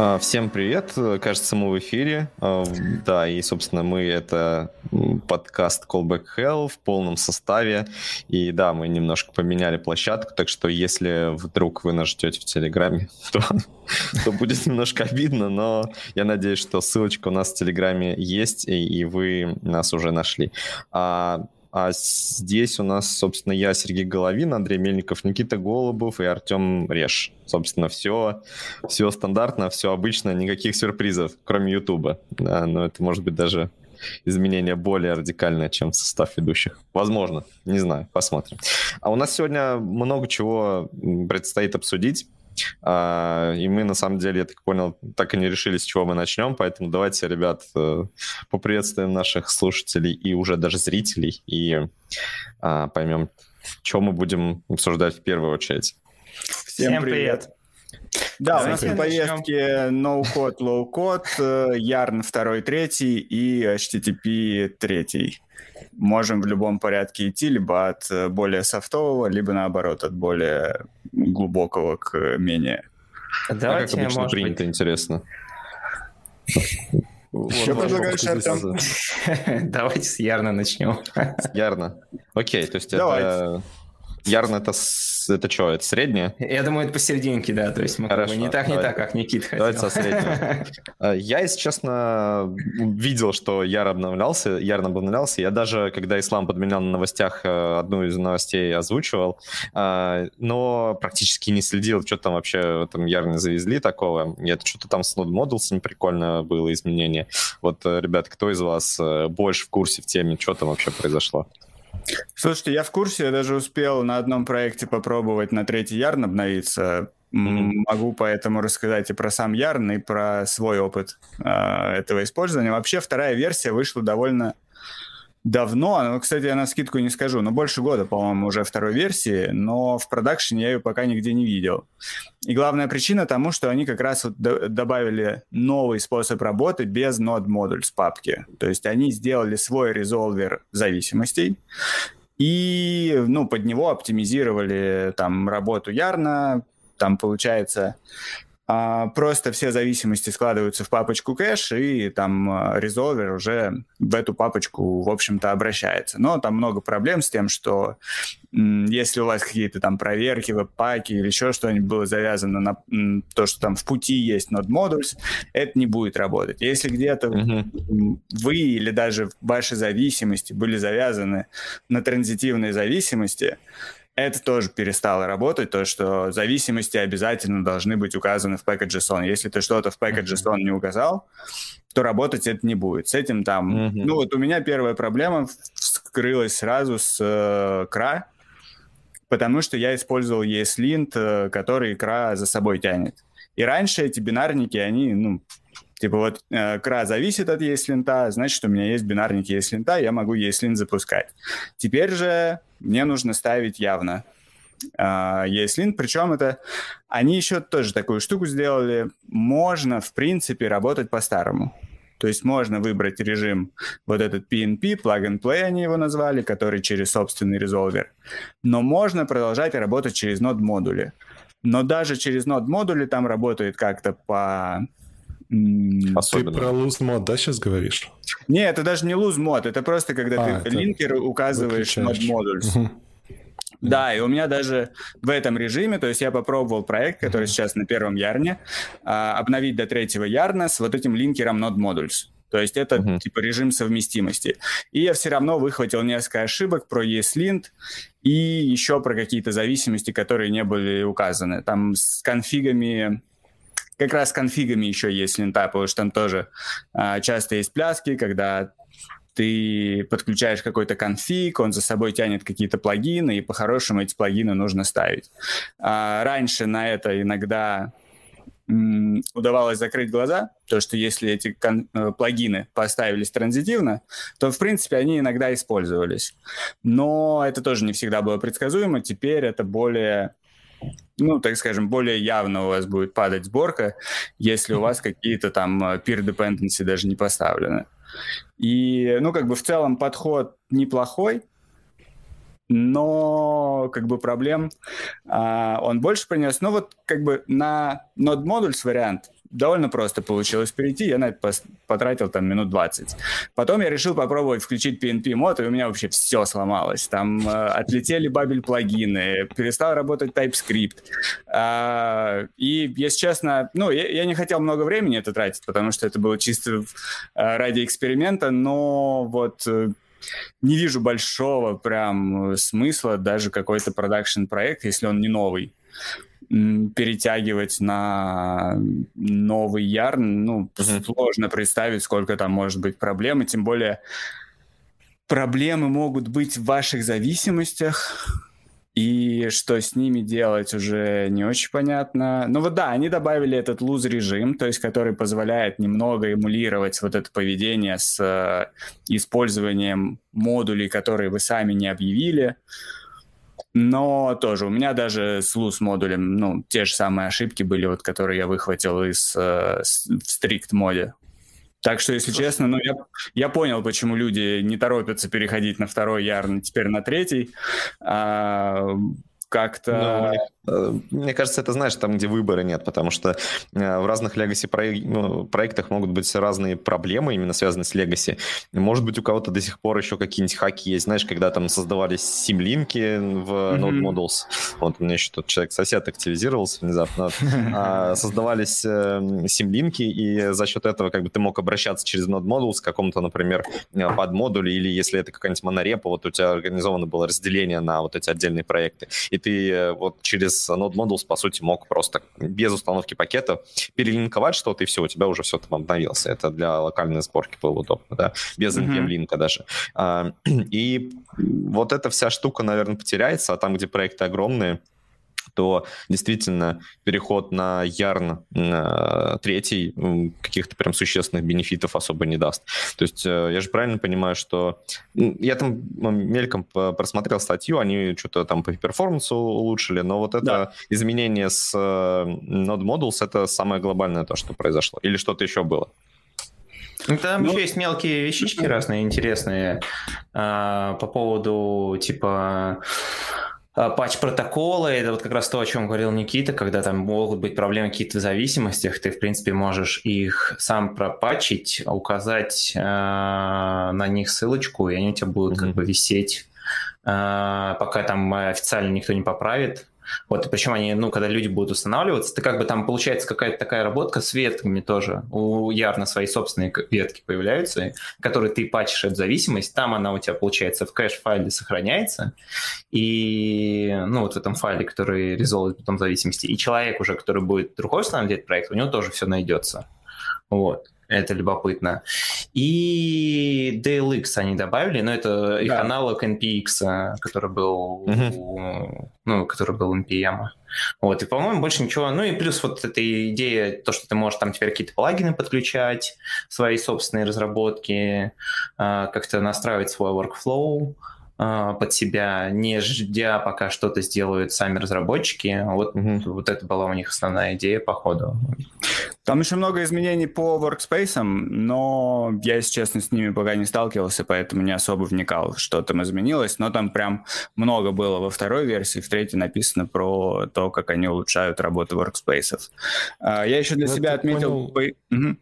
А, всем привет, кажется, мы в эфире. А, да, и, собственно, мы это подкаст Callback Hell в полном составе. И да, мы немножко поменяли площадку, так что если вдруг вы нас ждете в Телеграме, то, то будет немножко обидно, но я надеюсь, что ссылочка у нас в Телеграме есть, и, и вы нас уже нашли. А а здесь у нас, собственно, я, Сергей Головин, Андрей Мельников, Никита Голубов и Артем Реш. Собственно, все, все стандартно, все обычно, никаких сюрпризов, кроме Ютуба. Да, но это может быть даже изменение более радикальное, чем состав ведущих. Возможно, не знаю, посмотрим. А у нас сегодня много чего предстоит обсудить. А, и мы, на самом деле, я так понял, так и не решили, с чего мы начнем, поэтому давайте, ребят, э, поприветствуем наших слушателей и уже даже зрителей, и а, поймем, что мы будем обсуждать в первую очередь. Всем, Всем привет! Да, у нас на повестке no-code, low-code, yarn 2, 3 и HTTP 3 можем в любом порядке идти либо от э, более софтового, либо наоборот от более глубокого к менее. Давайте, а как обычно может принято, быть... интересно. Что предлагаешь, Артем? Давайте с Ярна начнем. С Ярна. Окей, то есть это... Ярн это, это что, это среднее? Я думаю, это посерединке, да, то есть мы Хорошо, не так, давай. не так, как Никит хотел. Давайте со среднего. А, я, если честно, видел, что Яр обновлялся, Ярн обновлялся. Я даже, когда Ислам подменял на новостях, э, одну из новостей озвучивал, а, но практически не следил, что там вообще в этом Ярне завезли такого. Это что-то там с Node Models прикольно было изменение. Вот, э, ребят, кто из вас э, больше в курсе в теме, что там вообще произошло? Слушайте, я в курсе, я даже успел на одном проекте попробовать на третий ярн обновиться. Mm-hmm. Могу поэтому рассказать и про сам ярн, и про свой опыт э, этого использования. Вообще вторая версия вышла довольно давно, ну, кстати, я на скидку не скажу, но больше года, по-моему, уже второй версии, но в продакшене я ее пока нигде не видел. И главная причина тому, что они как раз вот добавили новый способ работы без Node Modules папки. То есть они сделали свой резолвер зависимостей, и ну, под него оптимизировали там работу Ярна, там получается а, просто все зависимости складываются в папочку кэш, и там а, резолвер уже в эту папочку, в общем-то, обращается. Но там много проблем с тем, что если у вас какие-то там проверки, веб-паки или еще что-нибудь было завязано на то, что там в пути есть Node Modules, это не будет работать. Если где-то mm-hmm. вы или даже ваши зависимости были завязаны на транзитивные зависимости, это тоже перестало работать, то, что зависимости обязательно должны быть указаны в package.json. Если ты что-то в package.json не указал, то работать это не будет. С этим там... Mm-hmm. Ну вот у меня первая проблема вскрылась сразу с э, CRA, потому что я использовал ESLint, э, который CRA за собой тянет. И раньше эти бинарники, они, ну, Типа вот э, кра зависит от ESLint, значит, у меня есть бинарник ESLint, я могу ESLint запускать. Теперь же мне нужно ставить явно э, ESLint, причем это... Они еще тоже такую штуку сделали. Можно, в принципе, работать по-старому. То есть можно выбрать режим вот этот PNP, plug and play они его назвали, который через собственный резолвер. Но можно продолжать работать через нод модули. Но даже через нод модули там работает как-то по Особенно. Ты про lose mod, да, сейчас говоришь? Не, это даже не lose mod, это просто когда а, ты линкер указываешь mod modules. Да, и у меня даже в этом режиме, то есть я попробовал проект, который сейчас на первом ярне, а, обновить до третьего ярна с вот этим линкером node modules. То есть это uh-huh. типа режим совместимости. И я все равно выхватил несколько ошибок про ESLint и еще про какие-то зависимости, которые не были указаны. Там с конфигами как раз с конфигами еще есть лента, потому что там тоже а, часто есть пляски, когда ты подключаешь какой-то конфиг, он за собой тянет какие-то плагины, и по-хорошему эти плагины нужно ставить. А, раньше на это иногда м, удавалось закрыть глаза, то что если эти э, плагины поставились транзитивно, то, в принципе, они иногда использовались. Но это тоже не всегда было предсказуемо. Теперь это более ну, так скажем, более явно у вас будет падать сборка, если у вас какие-то там э, peer dependency даже не поставлены. И, ну, как бы в целом подход неплохой, но как бы проблем а, он больше принес. Но вот как бы на Node Modules вариант довольно просто получилось перейти, я на это потратил там минут 20. Потом я решил попробовать включить PNP мод, и у меня вообще все сломалось. Там э, отлетели бабель плагины, перестал работать TypeScript. Э, и, если честно, ну, я, я не хотел много времени это тратить, потому что это было чисто э, ради эксперимента, но вот... Э, не вижу большого прям смысла даже какой-то продакшн проект, если он не новый перетягивать на новый ярн, ну, mm-hmm. сложно представить, сколько там может быть проблем, и тем более проблемы могут быть в ваших зависимостях, и что с ними делать уже не очень понятно. Ну вот да, они добавили этот луз-режим, то есть который позволяет немного эмулировать вот это поведение с э, использованием модулей, которые вы сами не объявили. Но тоже у меня даже с луз модулем, ну, те же самые ошибки были, вот, которые я выхватил из э, стрикт моде. Так что, если честно, ну, я, я понял, почему люди не торопятся переходить на второй ярн, теперь на третий. А, как-то... Ну, э, мне кажется, это, знаешь, там, где выбора нет, потому что э, в разных Legacy ну, проектах могут быть разные проблемы, именно связанные с Legacy. Может быть, у кого-то до сих пор еще какие-нибудь хаки есть, знаешь, когда там создавались симлинки в. Node Modules. Вот у меня еще тот человек-сосед активизировался внезапно. А, создавались э, симлинки, и за счет этого как бы ты мог обращаться через Node Modules к какому-то, например, под модулю, или если это какая-нибудь монорепа, вот у тебя организовано было разделение на вот эти отдельные проекты. И ты э, вот через Node Modules, по сути, мог просто без установки пакета перелинковать что-то, и все, у тебя уже все там обновилось. Это для локальной сборки было удобно, да, без mm-hmm. даже. А, и вот эта вся штука, наверное, потеряется, а там, где проекты огромные, то действительно переход на Ярн э, третий каких-то прям существенных бенефитов особо не даст. То есть э, я же правильно понимаю, что... Я там мельком просмотрел статью, они что-то там по перформансу улучшили, но вот это да. изменение с э, Node Modules — это самое глобальное то, что произошло. Или что-то еще было? Ну, там ну, еще есть мелкие вещички разные, интересные а, по поводу, типа, а, патч протокола, это вот как раз то, о чем говорил Никита, когда там могут быть проблемы какие-то в зависимостях, ты, в принципе, можешь их сам пропатчить, указать э, на них ссылочку, и они у тебя будут mm-hmm. как бы висеть, э, пока там официально никто не поправит. Вот, причем они, ну, когда люди будут устанавливаться, ты как бы там получается какая-то такая работка с ветками тоже. У Ярна свои собственные ветки появляются, которые ты патчишь эту зависимость, там она у тебя, получается, в кэш-файле сохраняется, и, ну, вот в этом файле, который резолвит потом зависимости, и человек уже, который будет другой устанавливать проект, у него тоже все найдется. Вот. Это любопытно. И DLX они добавили, но это их да. аналог NPX, который был, угу. ну, который был NPM. Вот, и, по-моему, больше ничего. Ну и плюс вот эта идея, то, что ты можешь там теперь какие-то плагины подключать, свои собственные разработки, а, как-то настраивать свой workflow, под себя, не ждя, пока что-то сделают сами разработчики. Вот, угу. вот это была у них основная идея по ходу. Там еще много изменений по workspace, но я, если честно, с ними пока не сталкивался, поэтому не особо вникал, что там изменилось. Но там прям много было во второй версии, в третьей написано про то, как они улучшают работу workspace. А, я еще для я себя отметил... Понял... Угу.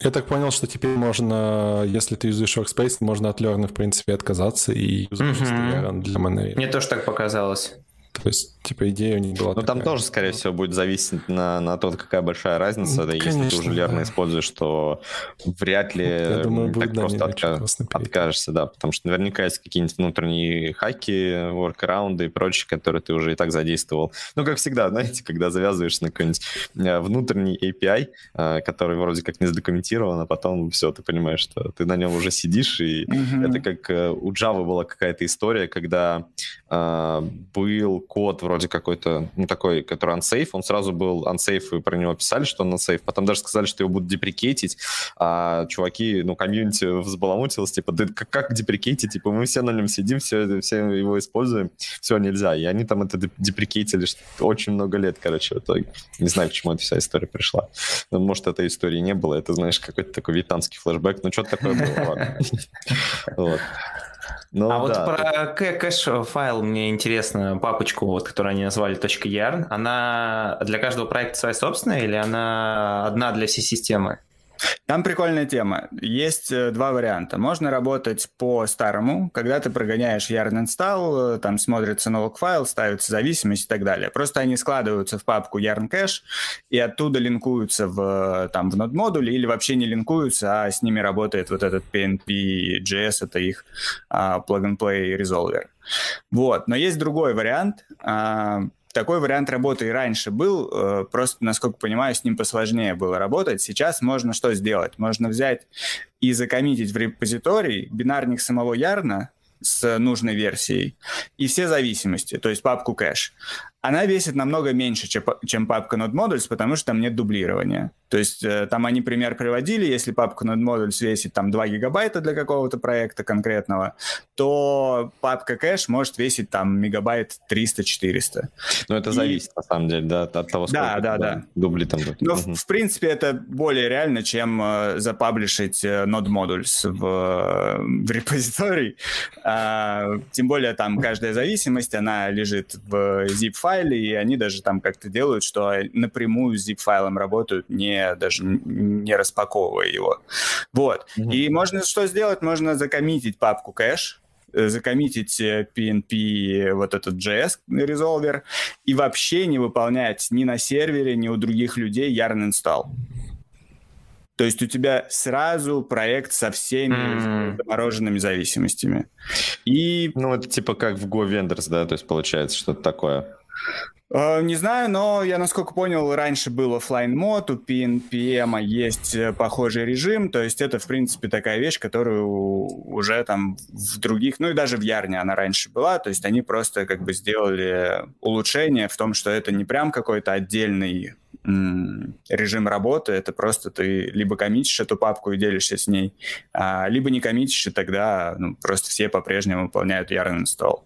Я так понял, что теперь можно, если ты юзаешь Workspace, можно от Learn, в принципе, отказаться и юзать mm-hmm. для Monero. Мне тоже так показалось. То есть, типа, идея у них была. Ну, там тоже, скорее всего, будет зависеть на, на то, какая большая разница. да, если ты уже верно да. используешь, то вряд ли Я думаю, так просто отка... откажешься, да. Потому что наверняка есть какие-нибудь внутренние хаки, воркараунды и прочее, которые ты уже и так задействовал. Ну, как всегда, знаете, когда завязываешься на какой-нибудь э, внутренний API, э, который вроде как не задокументирован, а потом все, ты понимаешь, что ты на нем уже сидишь, и mm-hmm. это как э, у Java была какая-то история, когда был код вроде какой-то, ну, такой, который unsafe, он сразу был unsafe, и про него писали, что он unsafe, потом даже сказали, что его будут деприкейтить, а чуваки, ну, комьюнити взбаламутилось, типа, да как, как deprecate'ить, типа, мы все на нем сидим, все, все его используем, все нельзя, и они там это deprecate'или очень много лет, короче, в итоге. Не знаю, к чему эта вся история пришла. Ну, может, этой истории не было, это, знаешь, какой-то такой вьетнамский флешбэк, ну, что-то такое было, ладно. Ну, а да, вот про кэш-файл мне интересно, папочку, вот, которую они назвали .yarn, она для каждого проекта своя собственная или она одна для всей системы? Там прикольная тема. Есть э, два варианта. Можно работать по-старому, когда ты прогоняешь yarn install, э, там смотрится налог файл, ставится зависимость и так далее. Просто они складываются в папку yarn cache и оттуда линкуются в, там, в node модуле или вообще не линкуются, а с ними работает вот этот PNP.js, это их а, plug-and-play resolver. Вот. Но есть другой вариант. А, такой вариант работы и раньше был, э, просто, насколько понимаю, с ним посложнее было работать. Сейчас можно что сделать? Можно взять и закоммитить в репозиторий бинарник самого Ярна с нужной версией и все зависимости, то есть папку кэш она весит намного меньше, чем папка Node Modules, потому что там нет дублирования. То есть э, там они пример приводили, если папка Node Modules весит там 2 гигабайта для какого-то проекта конкретного, то папка кэш может весить там мегабайт 300-400. Ну, это зависит, И... на самом деле, да, от того, сколько да, да, да. дубли там будет. Но, угу. в, принципе, это более реально, чем э, запаблишить э, Node Modules в, э, в репозиторий. А, тем более там каждая зависимость, она лежит в zip-файле, файле, и они даже там как-то делают, что напрямую с zip-файлом работают, не, даже не распаковывая его. Вот. Mm-hmm. И можно что сделать? Можно закоммитить папку кэш, э, закоммитить PNP э, вот этот JS резолвер и вообще не выполнять ни на сервере, ни у других людей yarn install. То есть у тебя сразу проект со всеми mm. замороженными зависимостями. И... Ну, это типа как в Go Vendors, да, то есть получается что-то такое. Э, не знаю, но я, насколько понял, раньше был офлайн мод, у PNPM есть э, похожий режим, то есть это, в принципе, такая вещь, которую уже там в других, ну и даже в Ярне она раньше была, то есть они просто как бы сделали улучшение в том, что это не прям какой-то отдельный режим работы, это просто ты либо коммитишь эту папку и делишься с ней, а, либо не коммитишь, и тогда ну, просто все по-прежнему выполняют yarn install.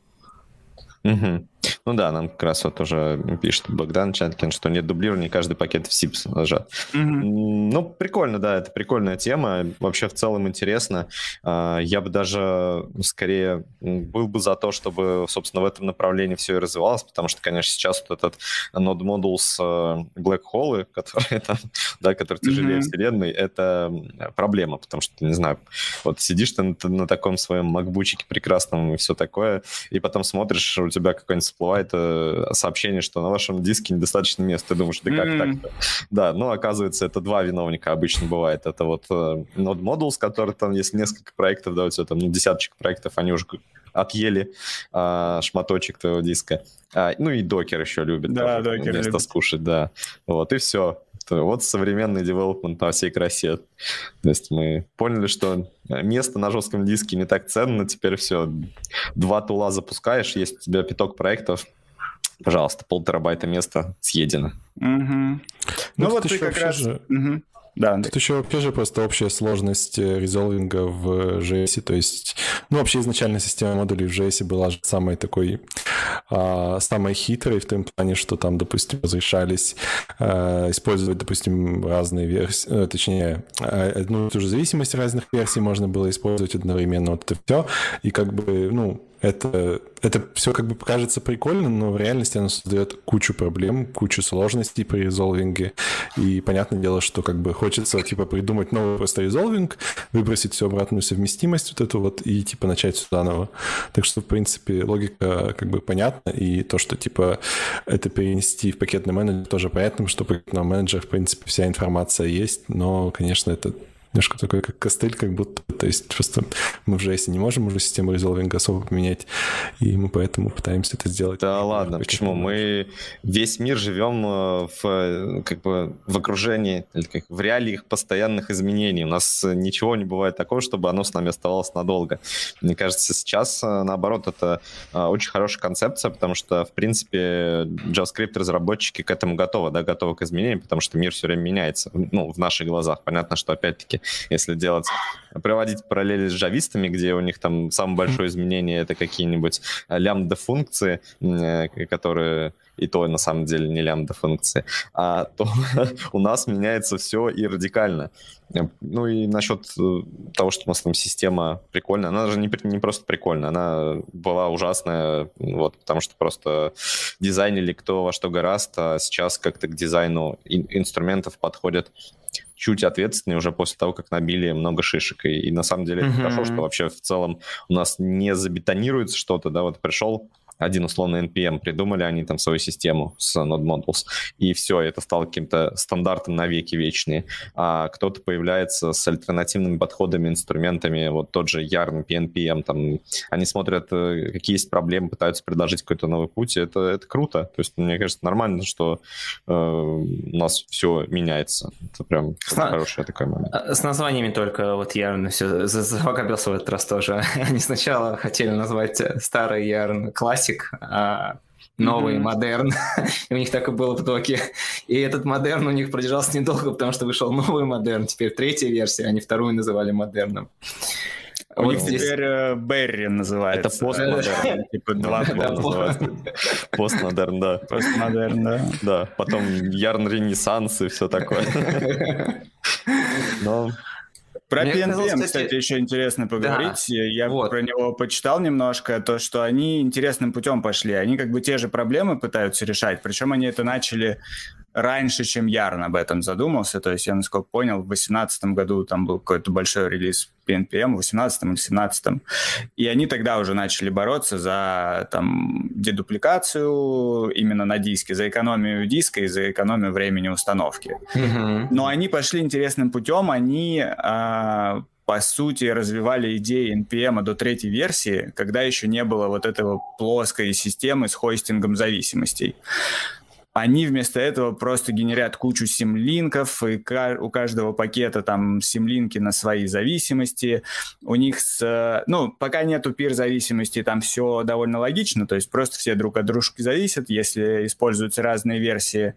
Угу. Ну да, нам как раз вот уже пишет Богдан Чанкин, что нет дублирования, каждый пакет в SIPS нажат. Mm-hmm. Ну, прикольно, да, это прикольная тема. Вообще в целом интересно. А, я бы даже скорее был бы за то, чтобы, собственно, в этом направлении все и развивалось, потому что, конечно, сейчас вот этот Node Modules э, Black Hole, которые там, да, которые тяжелее mm-hmm. вселенной, это проблема, потому что, не знаю, вот сидишь ты на, на таком своем макбучике прекрасном и все такое, и потом смотришь, у тебя какой-нибудь всплывает э, сообщение, что на вашем диске недостаточно места. Ты думаешь, да как mm-hmm. так-то? Да, но оказывается, это два виновника обычно бывает. Это вот э, Node Modules, который там, если несколько проектов, да, у тебя там ну, десяточек проектов, они уже отъели а, шматочек твоего диска. А, ну и докер еще любит. Да, тоже, докер место любит. скушать, да. Вот, и все. Вот современный девелопмент на всей красе. То есть мы поняли, что место на жестком диске не так ценно, теперь все, два тула запускаешь, есть у тебя пяток проектов, пожалуйста, пол терабайта места съедено. Угу. Ну, ну вот ты как раз... Же... Угу. Да, Тут еще вообще же просто общая сложность э, резолвинга в JS, то есть, ну, вообще изначально система модулей в JS была же самой такой, а, самой хитрой в том плане, что там, допустим, разрешались а, использовать, допустим, разные версии, ну, точнее, а, одну и ту же зависимость разных версий можно было использовать одновременно, вот это все, и как бы, ну, это, это все как бы кажется прикольно, но в реальности оно создает кучу проблем, кучу сложностей при резолвинге. И понятное дело, что как бы хочется типа придумать новый просто резолвинг, выбросить всю обратную совместимость вот эту вот и типа начать все заново. Так что, в принципе, логика как бы понятна, и то, что типа это перенести в пакетный менеджер, тоже понятно, что в пакетном в принципе, вся информация есть, но, конечно, это немножко такой, как костыль, как будто. То есть просто мы в JS не можем уже систему резолвинга особо поменять, и мы поэтому пытаемся это сделать. Да ладно, почему? Мы весь мир живем э, в, как бы, в окружении, как, в реалиях постоянных изменений. У нас ничего не бывает такого, чтобы оно с нами оставалось надолго. Мне кажется, сейчас, э, наоборот, это э, очень хорошая концепция, потому что, в принципе, JavaScript-разработчики к этому готовы, да, готовы к изменениям, потому что мир все время меняется, ну, в наших глазах. Понятно, что, опять-таки, если делать проводить параллели с джавистами, где у них там самое большое изменение это какие-нибудь лямбда-функции, которые и то на самом деле не лямбда функции, а то у нас меняется все и радикально. Ну и насчет э, того, что у нас там система прикольная, она же не, не просто прикольная, она была ужасная, вот, потому что просто дизайнили кто во что гораст, а сейчас как-то к дизайну инструментов подходят чуть ответственнее уже после того, как набили много шишек. И, и на самом деле mm-hmm. хорошо, что вообще в целом у нас не забетонируется что-то, да, вот пришел один условно NPM, придумали они там свою систему с Node Modules, и все, это стало каким-то стандартом на веки вечные. А кто-то появляется с альтернативными подходами, инструментами, вот тот же Yarn, PNPM, там, они смотрят, э, какие есть проблемы, пытаются предложить какой-то новый путь, это, это круто. То есть, мне кажется, нормально, что э, у нас все меняется. Это прям с... хороший такой момент. А, с названиями только вот Yarn все завокабился в этот раз тоже. Они сначала хотели назвать старый Yarn классик, классик, а новый mm-hmm. модерн. и у них так и было в доке. И этот модерн у них продержался недолго, потому что вышел новый модерн. Теперь третья версия, они вторую называли модерном. У вот них здесь... теперь э, Берри называется. Это постмодерн. Типа два Постмодерн, да. Постмодерн, да. Да, потом Yarn Ренессанс и все такое. Но про Мне PNPM, казалось, кстати... кстати, еще интересно поговорить. Да. Я вот. про него почитал немножко, то, что они интересным путем пошли. Они как бы те же проблемы пытаются решать, причем они это начали раньше, чем Ярн об этом задумался. То есть я, насколько понял, в 2018 году там был какой-то большой релиз PNPM, в 2018 или 2017. И они тогда уже начали бороться за там, дедупликацию именно на диске, за экономию диска и за экономию времени установки. Mm-hmm. Но они пошли интересным путем. Они а, по сути, развивали идеи NPM до третьей версии, когда еще не было вот этого плоской системы с хостингом зависимостей. Они вместо этого просто генерят кучу симлинков, и у каждого пакета там симлинки на свои зависимости. У них, с, ну, пока нету пир-зависимости, там все довольно логично, то есть просто все друг от дружки зависят. Если используются разные версии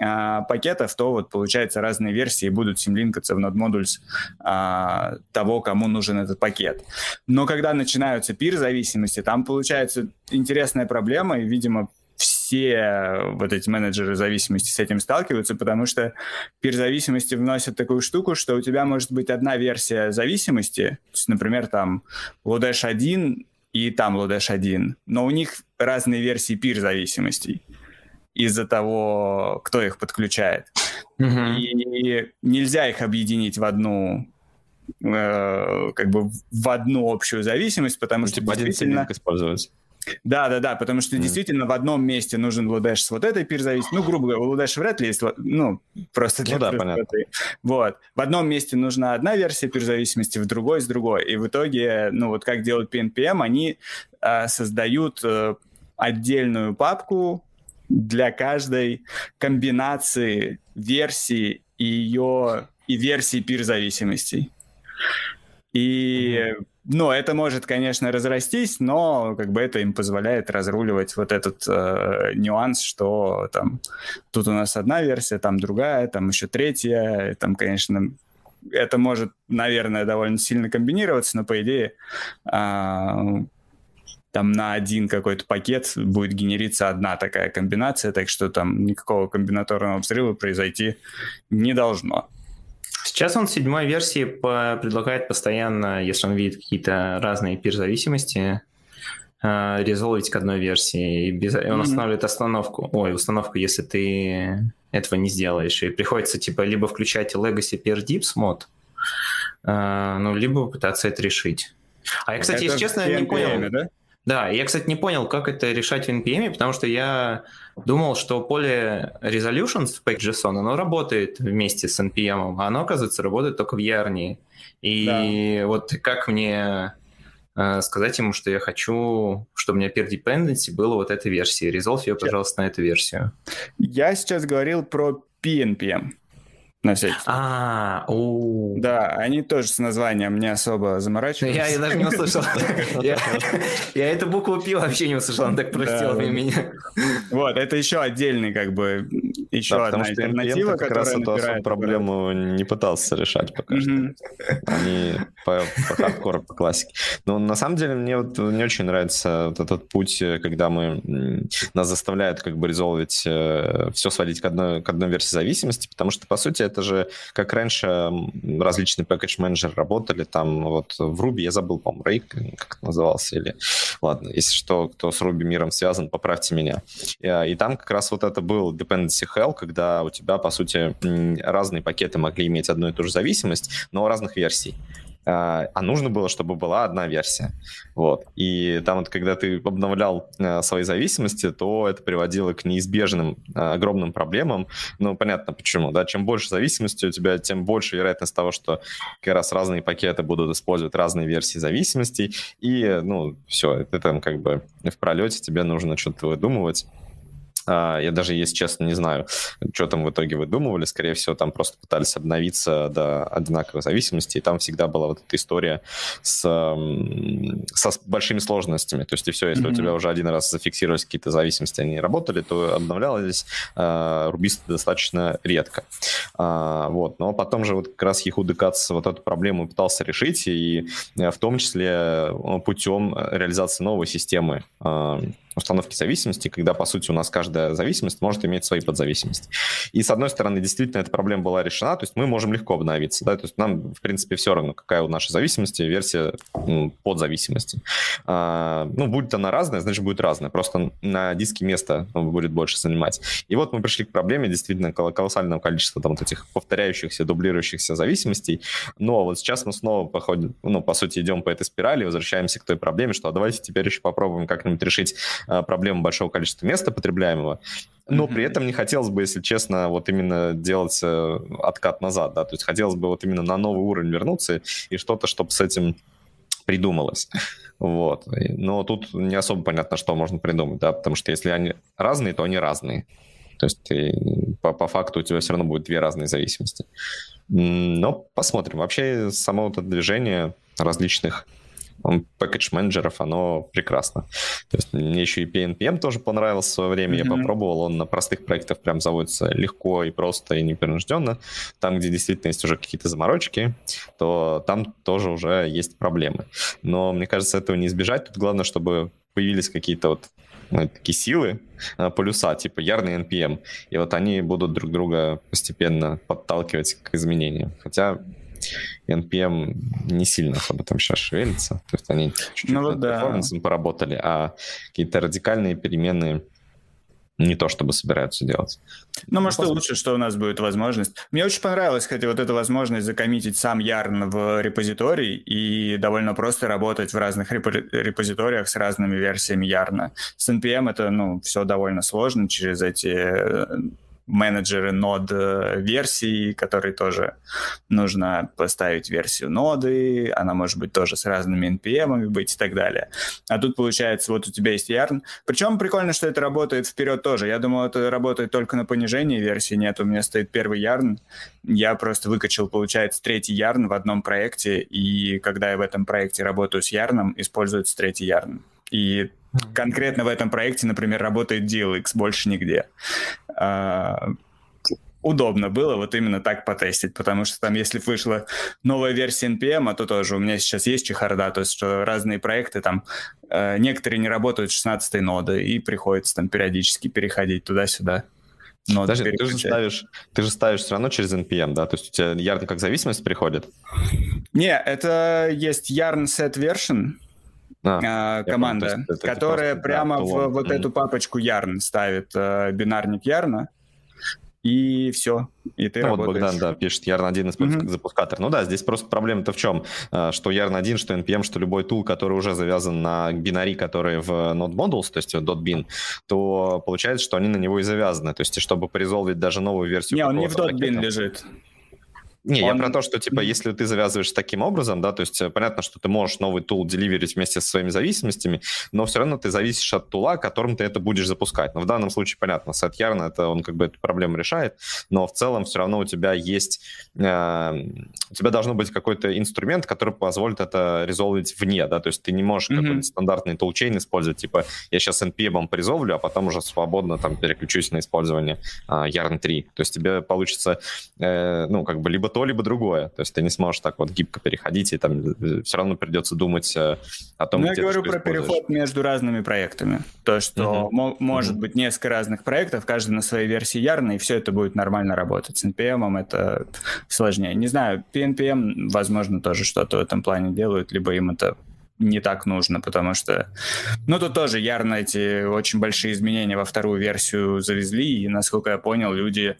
а, пакетов, то вот получается разные версии будут симлинкаться в Node Modules а, того, кому нужен этот пакет. Но когда начинаются пир-зависимости, там получается интересная проблема, и, видимо, все вот эти менеджеры зависимости с этим сталкиваются, потому что пир-зависимости вносят такую штуку, что у тебя может быть одна версия зависимости, то есть, например, там Lodash 1 и там Lodash 1, но у них разные версии пир-зависимостей из-за того, кто их подключает. Mm-hmm. И нельзя их объединить в одну э, как бы в одну общую зависимость, потому ну, что типа действительно... один использовать. Да, да, да, потому что mm. действительно в одном месте нужен Лудеш с вот этой пир-зависимостью. Ну, грубо говоря, у Лудеша вряд ли есть, ну, просто для ну, да, понятно. Вот. В одном месте нужна одна версия пир-зависимости, в другой с другой. И в итоге, ну, вот как делают PNPM, они а, создают а, отдельную папку для каждой комбинации версии и ее и версии пир-зависимостей. И mm-hmm ну, это может, конечно, разрастись, но как бы это им позволяет разруливать вот этот э, нюанс, что там тут у нас одна версия, там другая, там еще третья, там, конечно, это может, наверное, довольно сильно комбинироваться, но по идее э, там на один какой-то пакет будет генериться одна такая комбинация, так что там никакого комбинаторного взрыва произойти не должно. Сейчас он в седьмой версии по- предлагает постоянно, если он видит какие-то разные пир-зависимости, э, резолвить к одной версии. И без... mm-hmm. Он устанавливает остановку. Ой, установку, если ты этого не сделаешь. И приходится типа либо включать Legacy Peer Dips мод, э, ну, либо пытаться это решить. А я, кстати, это если честно, не понял. Да? Да, я, кстати, не понял, как это решать в NPM, потому что я думал, что поле resolutions в Pack.json, оно работает вместе с NPM, а оно, оказывается, работает только в Yarn. И да. вот как мне э, сказать ему, что я хочу, чтобы у меня per dependency было вот этой версии. Resolve ее, пожалуйста, на эту версию. Я сейчас говорил про PNPM на всякий А, у Да, они тоже с названием не особо заморачиваются. Я, я даже не услышал. Я эту букву пи вообще не услышал, он так простил меня. Вот, это еще отдельный, как бы, еще да, одна альтернатива, как раз эту особую проблему не пытался решать пока что. Они по, по хардкору, по классике. Но на самом деле мне вот не очень нравится вот этот путь, когда мы нас заставляют как бы резолвить, э, все сводить к одной, к одной версии зависимости, потому что, по сути, это же, как раньше различные package менеджеры работали, там вот в Ruby, я забыл, по-моему, Ray, как это назывался, или... Ладно, если что, кто с Ruby миром связан, поправьте меня. И, а, и там как раз вот это был dependency hell, когда у тебя, по сути, разные пакеты могли иметь одну и ту же зависимость, но разных версий. А, а нужно было, чтобы была одна версия. Вот. И там вот, когда ты обновлял э, свои зависимости, то это приводило к неизбежным э, огромным проблемам. Ну, понятно почему, да. Чем больше зависимости у тебя, тем больше вероятность того, что как раз разные пакеты будут использовать разные версии зависимостей. И, ну, все, это там как бы в пролете тебе нужно что-то выдумывать. А, я даже, если честно, не знаю, что там в итоге выдумывали. Скорее всего, там просто пытались обновиться до одинаковой зависимости, и там всегда была вот эта история с, со большими сложностями. То есть, и все, если mm-hmm. у тебя уже один раз зафиксировались какие-то зависимости, они работали, то обновлялись э, рубисты достаточно редко. А, вот. Но потом же вот как раз Ехуды Кац вот эту проблему пытался решить, и э, в том числе ну, путем реализации новой системы установки зависимости, когда, по сути, у нас каждая зависимость может иметь свои подзависимости. И, с одной стороны, действительно, эта проблема была решена, то есть мы можем легко обновиться, да, то есть нам, в принципе, все равно, какая у нашей зависимости версия ну, подзависимости. А, ну, будет она разная, значит, будет разная, просто на диске места будет больше занимать. И вот мы пришли к проблеме действительно колоссального количества там вот этих повторяющихся, дублирующихся зависимостей, но вот сейчас мы снова походим, ну, по сути, идем по этой спирали, возвращаемся к той проблеме, что а давайте теперь еще попробуем как-нибудь решить Э, проблему большого количества места потребляемого, но mm-hmm. при этом не хотелось бы, если честно, вот именно делать э, откат назад, да, то есть хотелось бы вот именно на новый уровень вернуться и что-то, чтобы с этим придумалось. Вот. Но тут не особо понятно, что можно придумать, да, потому что если они разные, то они разные. То есть ты, по, по факту у тебя все равно будет две разные зависимости. Но посмотрим. Вообще само это движение различных пакетж менеджеров, оно прекрасно. То есть мне еще и PNPM тоже понравился в свое время, mm-hmm. я попробовал, он на простых проектах прям заводится легко и просто и непринужденно. Там, где действительно есть уже какие-то заморочки, то там тоже уже есть проблемы. Но мне кажется, этого не избежать. Тут главное, чтобы появились какие-то вот ну, такие силы, э, полюса, типа ярный NPM, и вот они будут друг друга постепенно подталкивать к изменениям. Хотя NPM не сильно особо там сейчас шевелится. То есть они чуть-чуть ну, над да. перформансом поработали, а какие-то радикальные перемены не то чтобы собираются делать. Ну, может, и лучше, что у нас будет возможность. Мне очень понравилась, кстати, вот эта возможность закоммитить сам Ярн в репозиторий и довольно просто работать в разных репозиториях с разными версиями Ярна. С NPM это, ну, все довольно сложно через эти э, менеджеры нод э, версий, которые тоже нужно поставить версию ноды, она может быть тоже с разными NPM быть и так далее. А тут получается, вот у тебя есть Yarn. Причем прикольно, что это работает вперед тоже. Я думал, это работает только на понижении версии. Нет, у меня стоит первый Yarn. Я просто выкачал, получается, третий Yarn в одном проекте, и когда я в этом проекте работаю с Yarn, используется третий Yarn. И конкретно в этом проекте, например, работает DLX, больше нигде. А, удобно было вот именно так потестить, потому что там, если вышла новая версия NPM, а то тоже у меня сейчас есть чехарда, то есть что разные проекты там, э, некоторые не работают 16 ноды, и приходится там периодически переходить туда-сюда. Но Подожди, ты же, ставишь, ты же ставишь все равно через NPM, да? То есть у тебя Yarn как зависимость приходит? Не, это есть Yarn set version, а, команда, есть, которая просто, прямо да, в тулон. вот эту папочку Yarn ставит э, бинарник Ярна, и все, и ты ну, работаешь. Вот Богдан, да, пишет, Yarn 1 используется mm-hmm. как запускатор. Ну да, здесь просто проблема-то в чем? Э, что Yarn 1, что NPM, что любой тул, который уже завязан на бинари, которые в Node Modules, то есть в .bin, то получается, что они на него и завязаны. То есть, чтобы порезолвить даже новую версию... Не, он не в .bin лежит. Не, он... я про то, что, типа, если ты завязываешь таким образом, да, то есть э, понятно, что ты можешь новый тул деливерить вместе со своими зависимостями, но все равно ты зависишь от тула, которым ты это будешь запускать. Но в данном случае, понятно, сет Ярна, это он как бы эту проблему решает, но в целом все равно у тебя есть, у тебя должен быть какой-то инструмент, который позволит это резолвить вне, да, то есть ты не можешь mm-hmm. какой-то стандартный тулчейн использовать, типа, я сейчас NPM порезолвлю, а потом уже свободно там переключусь на использование э, Yarn 3. То есть тебе получится, э, ну, как бы либо то, либо другое. То есть ты не сможешь так вот гибко переходить, и там э, все равно придется думать э, о том, ну, я говорю про переход между разными проектами. То, что uh-huh. может uh-huh. быть несколько разных проектов, каждый на своей версии ярно, и все это будет нормально работать. С NPM это сложнее. Не знаю, PNPM, возможно, тоже что-то в этом плане делают, либо им это не так нужно, потому что, ну, тут тоже ярно эти очень большие изменения во вторую версию завезли, и, насколько я понял, люди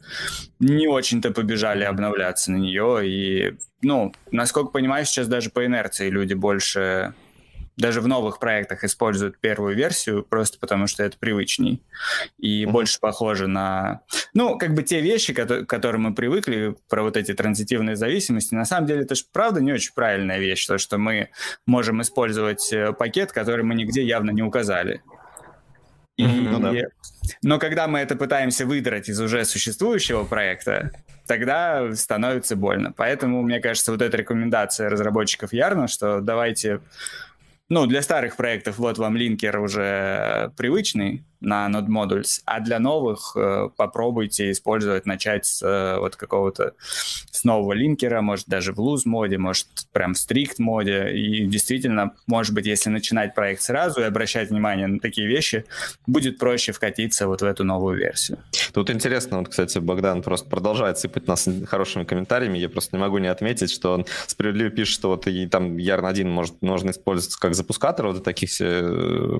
не очень-то побежали обновляться на нее, и, ну, насколько понимаю, сейчас даже по инерции люди больше даже в новых проектах используют первую версию, просто потому что это привычней и mm-hmm. больше похоже на... Ну, как бы те вещи, к которым мы привыкли, про вот эти транзитивные зависимости, на самом деле это же правда не очень правильная вещь, то, что мы можем использовать э, пакет, который мы нигде явно не указали. И, ну, да. Но когда мы это пытаемся выдрать из уже существующего проекта, тогда становится больно. Поэтому, мне кажется, вот эта рекомендация разработчиков Ярна, что давайте ну, для старых проектов вот вам линкер уже привычный, на Node Modules, а для новых э, попробуйте использовать, начать с э, вот какого-то с нового линкера, может даже в loose моде, может прям в strict моде, и действительно, может быть, если начинать проект сразу и обращать внимание на такие вещи, будет проще вкатиться вот в эту новую версию. Тут интересно, вот, кстати, Богдан просто продолжает сыпать нас хорошими комментариями, я просто не могу не отметить, что он справедливо пишет, что вот и там Yarn 1 может, можно использовать как запускатор вот таких э,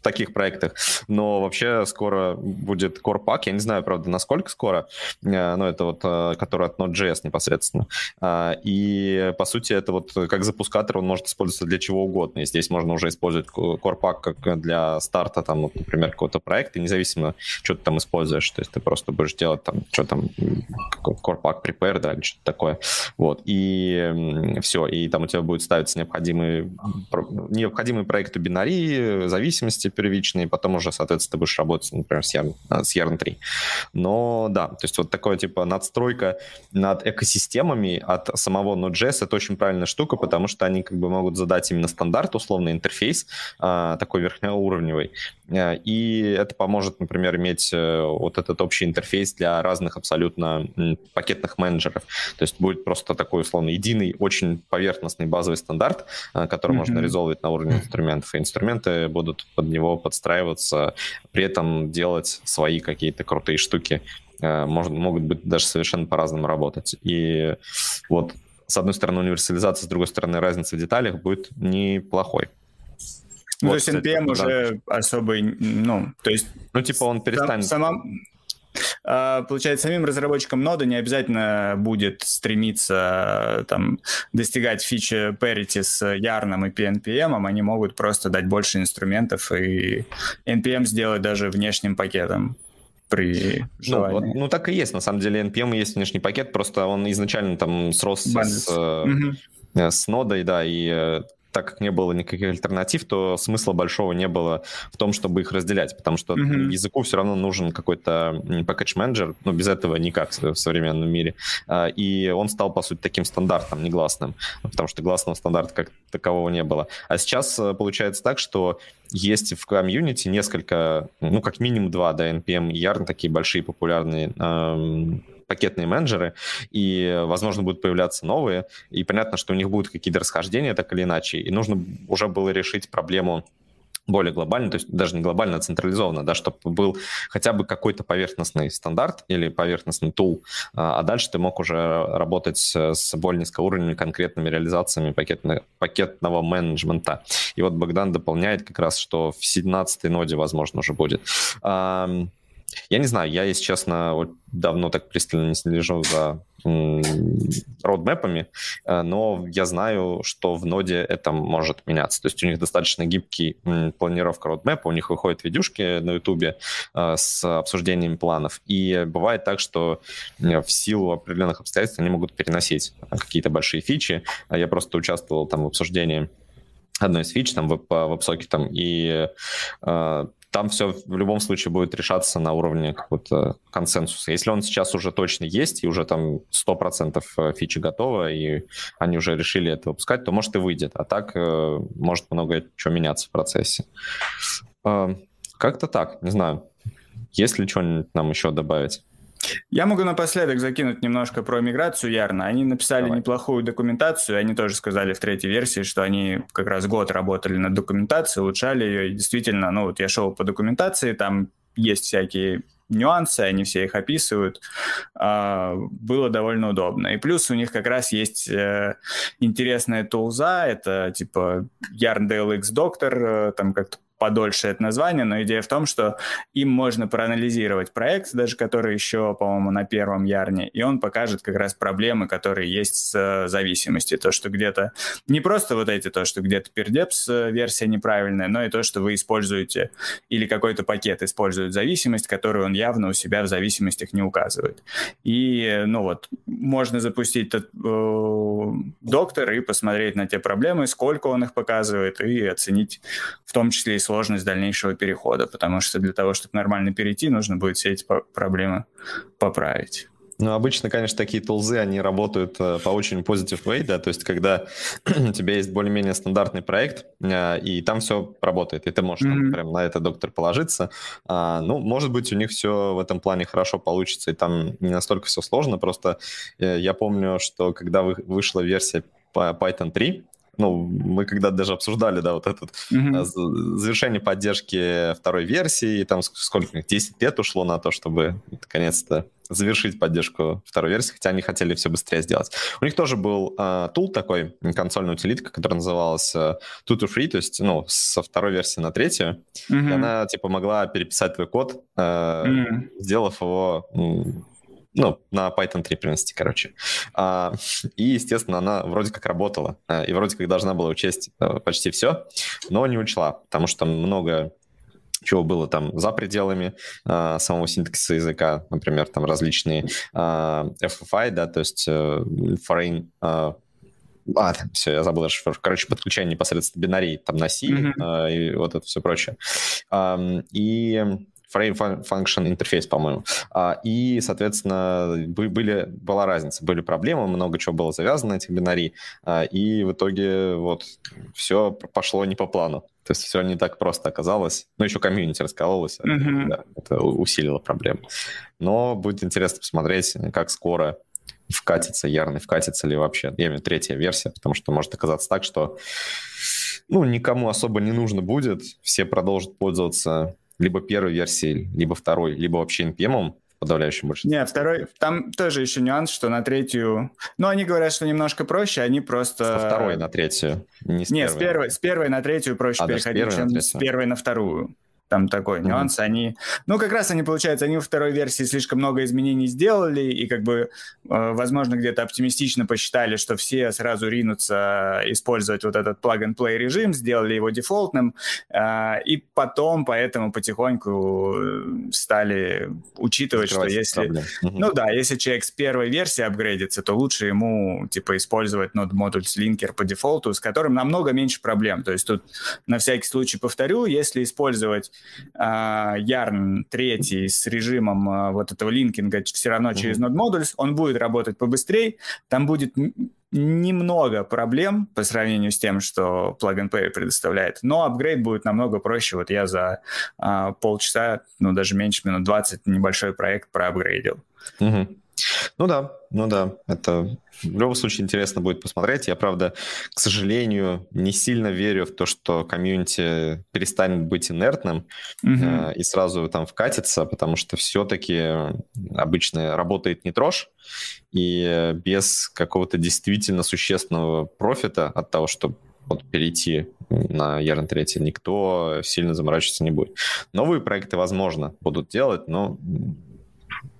в таких проектах, но вообще скоро будет Core Pack, я не знаю, правда, насколько скоро, э, но это вот, э, который от Node.js непосредственно. А, и, по сути, это вот как запускатор, он может использоваться для чего угодно, и здесь можно уже использовать Core Pack как для старта, там, вот, например, какого-то проекта, независимо, что ты там используешь, то есть ты просто будешь делать там, что там, Core Pack Prepare, да, или что-то такое, вот, и все, и там у тебя будет ставиться необходимый, необходимый проект бинарии, зависимости, первичные, потом уже, соответственно, ты будешь работать, например, с Yarn, а, с Yarn 3. Но да, то есть вот такое типа надстройка над экосистемами от самого Node.js это очень правильная штука, потому что они как бы могут задать именно стандарт, условный интерфейс, а, такой верхнеуровневый, а, и это поможет, например, иметь э, вот этот общий интерфейс для разных абсолютно пакетных менеджеров. То есть будет просто такой, условно, единый, очень поверхностный базовый стандарт, который mm-hmm. можно резолвить на уровне инструментов, и инструменты будут под него него подстраиваться, при этом делать свои какие-то крутые штуки. Э, может, могут быть даже совершенно по-разному работать. И вот с одной стороны универсализация, с другой стороны разница в деталях будет неплохой. Ну, вот, то есть NPM кстати, уже да. особый, ну, то есть... Ну, типа он перестанет... Сама, получается, самим разработчикам ноды не обязательно будет стремиться там, достигать фичи parity с Yarn и PNPM, они могут просто дать больше инструментов и NPM сделать даже внешним пакетом при желании. Ну, вот, ну, так и есть. На самом деле NPM есть внешний пакет, просто он изначально там сросся с, mm-hmm. с нодой, да, и э, так как не было никаких альтернатив, то смысла большого не было в том, чтобы их разделять, потому что mm-hmm. языку все равно нужен какой-то package менеджер, но без этого никак в современном мире. А, и он стал, по сути, таким стандартом, негласным, потому что гласного стандарта как такового не было. А сейчас э, получается так, что есть в комьюнити несколько, ну, как минимум два, да, NPM и Yarn, такие большие популярные пакетные менеджеры, и, возможно, будут появляться новые, и понятно, что у них будут какие-то расхождения так или иначе, и нужно уже было решить проблему более глобально, то есть даже не глобально, а централизованно, да, чтобы был хотя бы какой-то поверхностный стандарт или поверхностный тул, а, а дальше ты мог уже работать с более низкоуровневыми конкретными реализациями пакетно, пакетного менеджмента. И вот Богдан дополняет как раз, что в 17-й ноде, возможно, уже будет. Я не знаю, я, если честно, вот давно так пристально не слежу за родмэпами, э, но я знаю, что в ноде это может меняться. То есть у них достаточно гибкий планировка родмэпа, у них выходят видюшки на ютубе э, с обсуждением планов, и бывает так, что в силу определенных обстоятельств они могут переносить какие-то большие фичи. Я просто участвовал там в обсуждении одной из фич там в веб там, и э, там все в любом случае будет решаться на уровне какого-то консенсуса. Если он сейчас уже точно есть, и уже там 100% э, фичи готова, и они уже решили это выпускать, то может и выйдет. А так э, может много чего меняться в процессе. Э, как-то так, не знаю. Есть ли что-нибудь нам еще добавить? Я могу напоследок закинуть немножко про миграцию Ярна. Они написали Давай. неплохую документацию, они тоже сказали в третьей версии, что они как раз год работали над документацией, улучшали ее, и действительно, ну вот я шел по документации, там есть всякие нюансы, они все их описывают, а, было довольно удобно. И плюс у них как раз есть э, интересная тулза, это типа Yarn DLX Doctor, там как-то подольше это название, но идея в том, что им можно проанализировать проект, даже который еще, по-моему, на первом ярне, и он покажет как раз проблемы, которые есть с э, зависимостью. То, что где-то не просто вот эти, то, что где-то пердепс э, версия неправильная, но и то, что вы используете или какой-то пакет использует зависимость, которую он явно у себя в зависимостях не указывает. И, ну вот, можно запустить этот э, доктор и посмотреть на те проблемы, сколько он их показывает, и оценить в том числе и сложность дальнейшего перехода, потому что для того, чтобы нормально перейти, нужно будет все эти проблемы поправить. Ну, обычно, конечно, такие тулзы, они работают э, по очень positive way, да, то есть когда у тебя есть более-менее стандартный проект, э, и там все работает, и ты можешь mm-hmm. там, прям на это доктор положиться. А, ну, может быть, у них все в этом плане хорошо получится, и там не настолько все сложно, просто э, я помню, что когда вы, вышла версия Python 3, ну, мы когда даже обсуждали, да, вот этот mm-hmm. завершение поддержки второй версии, там сколько, 10 лет ушло на то, чтобы наконец-то завершить поддержку второй версии, хотя они хотели все быстрее сделать. У них тоже был э, тул такой, консольная утилитка, которая называлась э, two to free, то есть, ну, со второй версии на третью, mm-hmm. и она, типа, могла переписать твой код, э, mm-hmm. сделав его ну, на Python 3 принести, короче. А, и, естественно, она вроде как работала, а, и вроде как должна была учесть а, почти все, но не учла, потому что много чего было там за пределами а, самого синтаксиса языка, например, там различные а, FFI, да, то есть а, foreign а, а, все, я забыл расшифровку. Короче, подключение непосредственно бинарей там на C mm-hmm. и вот это все прочее. И frame function интерфейс, по-моему. А, и, соответственно, были, была разница, были проблемы, много чего было завязано на этих бинарий, а, и в итоге вот все пошло не по плану. То есть все не так просто оказалось. Ну, еще комьюнити раскололось, mm-hmm. да, это усилило проблему. Но будет интересно посмотреть, как скоро вкатится, ярный вкатится ли вообще. Я имею в виду третья версия, потому что может оказаться так, что ну, никому особо не нужно будет, все продолжат пользоваться либо первой версии, либо второй, либо вообще NPM подавляющем большинстве. Нет, второй, там тоже еще нюанс, что на третью... Ну, они говорят, что немножко проще, они просто... Со второй на третью, не с Нет, первой. с первой, с первой на третью проще а, переходить, чем с первой на вторую там такой mm-hmm. нюанс. Они, ну, как раз они, получается, они во второй версии слишком много изменений сделали, и как бы, э, возможно, где-то оптимистично посчитали, что все сразу ринутся использовать вот этот plug-and-play режим, сделали его дефолтным, э, и потом поэтому потихоньку э, стали учитывать, что если... Mm-hmm. Ну да, если человек с первой версии апгрейдится, то лучше ему, типа, использовать Node Modules Linker по дефолту, с которым намного меньше проблем. То есть тут на всякий случай повторю, если использовать Yarn 3 с режимом а, вот этого линкинга все равно через Node Modules, он будет работать побыстрее, там будет немного проблем по сравнению с тем, что Plug and Play предоставляет, но апгрейд будет намного проще. Вот я за а, полчаса, ну даже меньше минут 20 небольшой проект проапгрейдил. Угу. Ну да, ну да, это в любом случае интересно будет посмотреть. Я, правда, к сожалению, не сильно верю в то, что комьюнити перестанет быть инертным mm-hmm. э, и сразу там вкатится, потому что все-таки обычно работает не трожь, и без какого-то действительно существенного профита от того, что вот перейти на Yarn 3, никто сильно заморачиваться не будет. Новые проекты, возможно, будут делать, но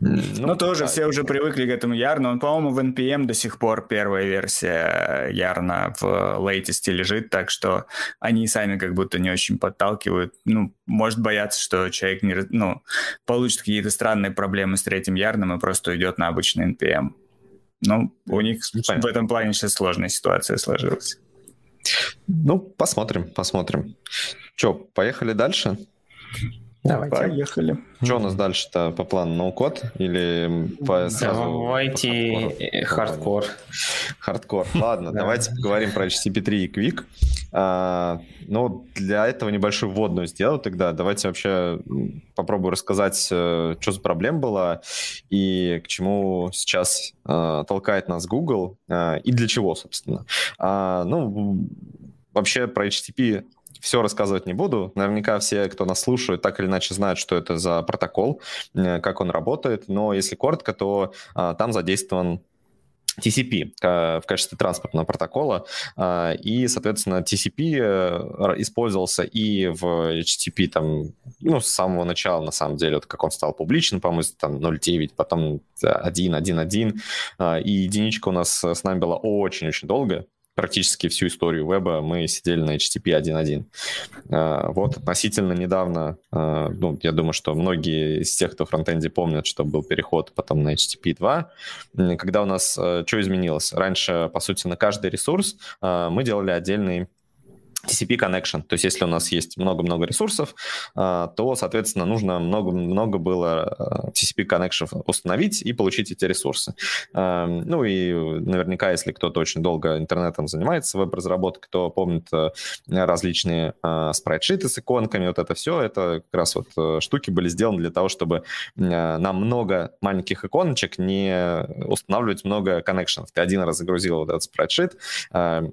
ну, ну тоже да, все уже привыкли к этому Ярну. Он, по-моему, в NPM до сих пор первая версия Ярна в latest лежит, так что они сами как будто не очень подталкивают. Ну, может бояться, что человек не, ну, получит какие-то странные проблемы с третьим Ярном и просто уйдет на обычный NPM. Ну, у них Понятно. в этом плане сейчас сложная ситуация сложилась. Ну, посмотрим, посмотрим. Че, поехали дальше? Давайте. Поехали. Что у нас дальше-то по плану? No-code или по сразу... Давайте хардкор. Хардкор. Ладно, давайте поговорим про HTTP3 и QUIC. А, ну, для этого небольшую вводную сделаю тогда. Давайте вообще попробую рассказать, э, что за проблема была и к чему сейчас э, толкает нас Google э, и для чего, собственно. А, ну, вообще про HTTP все рассказывать не буду. Наверняка все, кто нас слушает, так или иначе знают, что это за протокол, э, как он работает. Но если коротко, то а, там задействован TCP в качестве транспортного протокола, а, и, соответственно, TCP э, использовался и в HTTP там, ну, с самого начала, на самом деле, вот как он стал публичным, по-моему, там 0.9, потом 1.1.1, а, и единичка у нас с нами была очень-очень долго, практически всю историю веба мы сидели на HTTP 1.1. А, вот относительно недавно, а, ну, я думаю, что многие из тех, кто в фронтенде помнят, что был переход потом на HTTP 2, когда у нас а, что изменилось? Раньше, по сути, на каждый ресурс мы делали отдельный TCP connection. То есть если у нас есть много-много ресурсов, а, то, соответственно, нужно много-много было а, TCP connection установить и получить эти ресурсы. А, ну и наверняка, если кто-то очень долго интернетом занимается, веб-разработкой, то помнит различные спрайтшиты с иконками, вот это все, это как раз вот штуки были сделаны для того, чтобы нам много маленьких иконочек не устанавливать много коннекшенов. Ты один раз загрузил вот этот спрайтшит,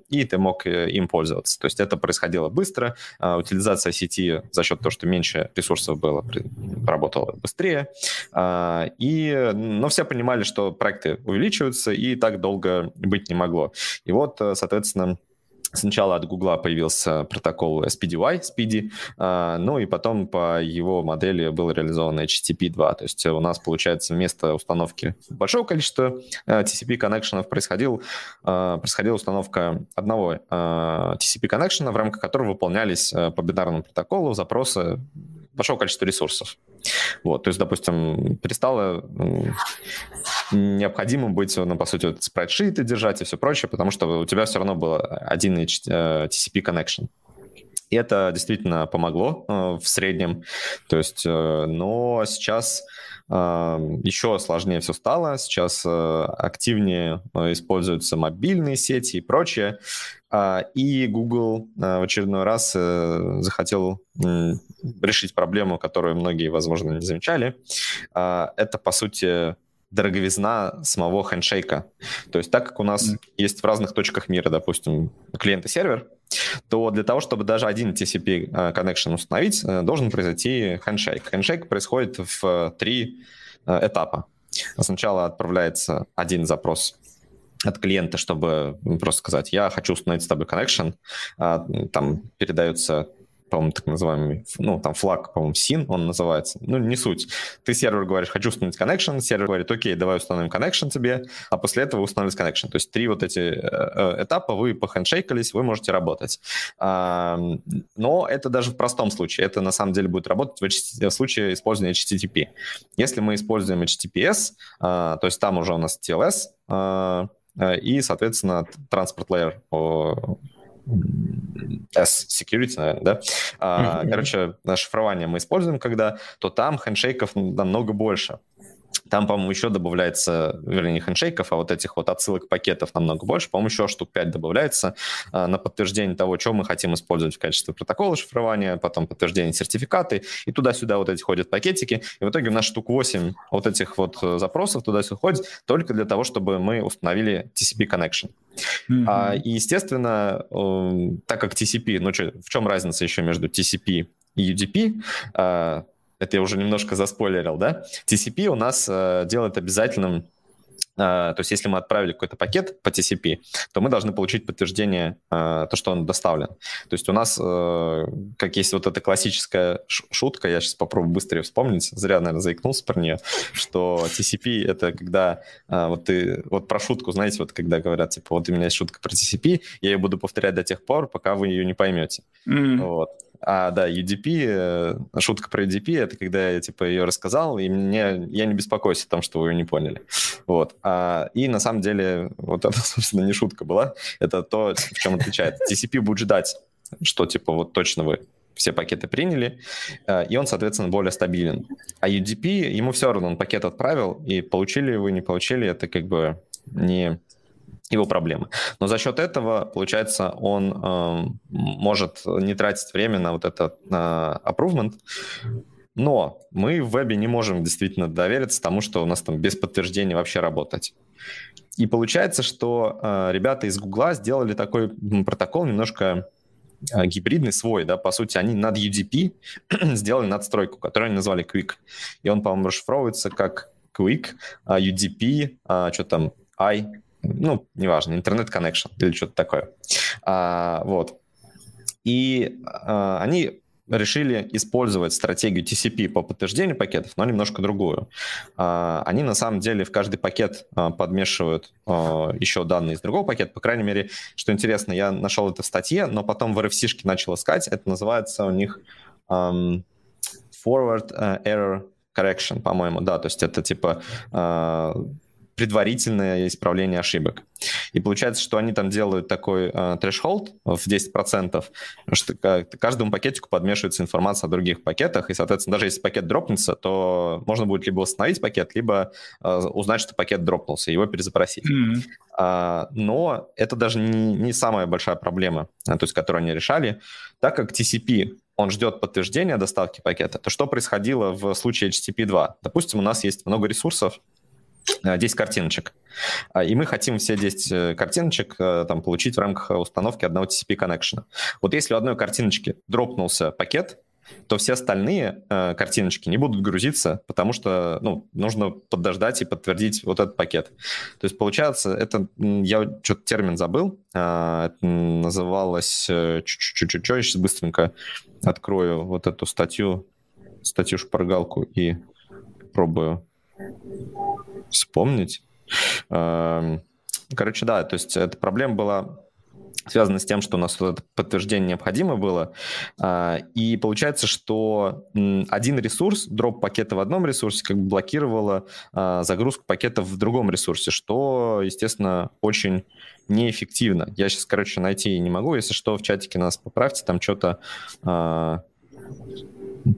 и ты мог э, им пользоваться. То есть это происходило быстро, а, утилизация сети за счет того, что меньше ресурсов было, работала быстрее. А, и, но все понимали, что проекты увеличиваются, и так долго быть не могло. И вот, э, соответственно, Сначала от Гугла появился протокол SPDY, SPDY, а, ну и потом по его модели был реализован HTTP 2. То есть у нас, получается, вместо установки большого количества э, TCP коннекшенов происходил, а, происходила установка одного а, TCP коннекшена, в рамках которого выполнялись по бинарному протоколу запросы большого количества ресурсов. Вот, то есть, допустим, перестало необходимым быть, ну, по сути, вот, спрайдшиты держать и все прочее, потому что у тебя все равно был один TCP connection. И это действительно помогло э, в среднем. То есть, э, но сейчас еще сложнее все стало. Сейчас э, активнее используются мобильные сети и прочее. А, и Google в очередной раз захотел решить проблему, которую многие, возможно, не замечали. А, это, по сути, дороговизна самого хендшейка. То есть так как у нас mm. есть в разных точках мира, допустим, клиент и сервер, то для того, чтобы даже один TCP э, connection установить, э, должен произойти хендшейк. Хендшейк происходит в э, три этапа. Сначала отправляется один запрос от клиента, чтобы просто сказать, я хочу установить с тобой connection, а, там передается по-моему, так называемый, ну, там флаг, по-моему, SIN он называется, ну, не суть. Ты сервер говоришь, хочу установить connection, сервер говорит, окей, давай установим connection тебе, а после этого установить connection. То есть три вот эти э, э, этапа, вы похендшейкались, вы можете работать. Но это даже в простом случае, это на самом деле будет работать в случае использования HTTP. Если мы используем HTTPS, а, то есть там уже у нас TLS, а, э, и, соответственно, транспорт layer S-Security, наверное, да? А, короче, шифрование мы используем, когда, то там хендшейков намного больше. Там, по-моему, еще добавляется, вернее, не хендшейков, а вот этих вот отсылок пакетов намного больше. По-моему, еще штук 5 добавляется а, на подтверждение того, что мы хотим использовать в качестве протокола шифрования, потом подтверждение сертификаты, и туда-сюда вот эти ходят пакетики. И в итоге у нас штук 8 вот этих вот э, запросов туда-сюда ходит только для того, чтобы мы установили TCP connection. Mm-hmm. А, и, естественно, э, так как TCP, ну, что, в чем разница еще между TCP и UDP? А, это я уже немножко заспойлерил, да? TCP у нас э, делает обязательным то есть если мы отправили какой-то пакет по TCP, то мы должны получить подтверждение, то, что он доставлен. То есть у нас, как есть вот эта классическая шутка, я сейчас попробую быстрее вспомнить, зря, наверное, заикнулся про нее, что TCP — это когда вот ты, вот про шутку, знаете, вот когда говорят, типа, вот у меня есть шутка про TCP, я ее буду повторять до тех пор, пока вы ее не поймете. Mm. Вот. А, да, UDP, э, шутка про UDP, это когда я, типа, ее рассказал, и мне, я не беспокоюсь о том, что вы ее не поняли. Вот. А, и на самом деле, вот это, собственно, не шутка была, это то, в чем отличается. TCP будет ждать, что, типа, вот точно вы все пакеты приняли, э, и он, соответственно, более стабилен. А UDP, ему все равно, он пакет отправил, и получили вы, не получили, это как бы не его проблемы. Но за счет этого, получается, он э, может не тратить время на вот этот э, approvement, но мы в вебе не можем действительно довериться тому, что у нас там без подтверждения вообще работать. И получается, что э, ребята из Гугла сделали такой протокол немножко э, гибридный свой, да, по сути, они над UDP сделали надстройку, которую они назвали Quick. И он, по-моему, расшифровывается как Quick, uh, UDP, uh, что там, I, ну, неважно, интернет-коннекшн или что-то такое. А, вот. И а, они решили использовать стратегию TCP по подтверждению пакетов, но немножко другую. А, они на самом деле в каждый пакет а, подмешивают а, еще данные из другого пакета. По крайней мере, что интересно, я нашел это в статье, но потом в RFC-шке начал искать. Это называется у них um, Forward Error Correction, по-моему, да, то есть это типа предварительное исправление ошибок. И получается, что они там делают такой э, трэш-холд в 10%, что каждому пакетику подмешивается информация о других пакетах, и, соответственно, даже если пакет дропнется, то можно будет либо восстановить пакет, либо э, узнать, что пакет дропнулся, и его перезапросить. Mm-hmm. А, но это даже не, не самая большая проблема, то есть, которую они решали, так как TCP он ждет подтверждения доставки пакета, то что происходило в случае HTTP 2? Допустим, у нас есть много ресурсов, 10 э, картиночек. А, и мы хотим все 10 э, картиночек э, там, получить в рамках установки одного TCP коннекшена. Вот если у одной картиночки дропнулся пакет, то все остальные э, картиночки не будут грузиться, потому что ну, нужно подождать и подтвердить вот этот пакет. То есть получается, это я что-то термин забыл, э, это называлось чуть-чуть, сейчас быстренько открою вот эту статью, статью шпаргалку и пробую вспомнить. Эм, короче, да, то есть эта проблема была связана с тем, что у нас вот это подтверждение необходимо было. А, и получается, что один ресурс, дроп пакета в одном ресурсе, как бы блокировало а, загрузку пакета в другом ресурсе, что, естественно, очень неэффективно. Я сейчас, короче, найти не могу. Если что, в чатике нас поправьте, там что-то а,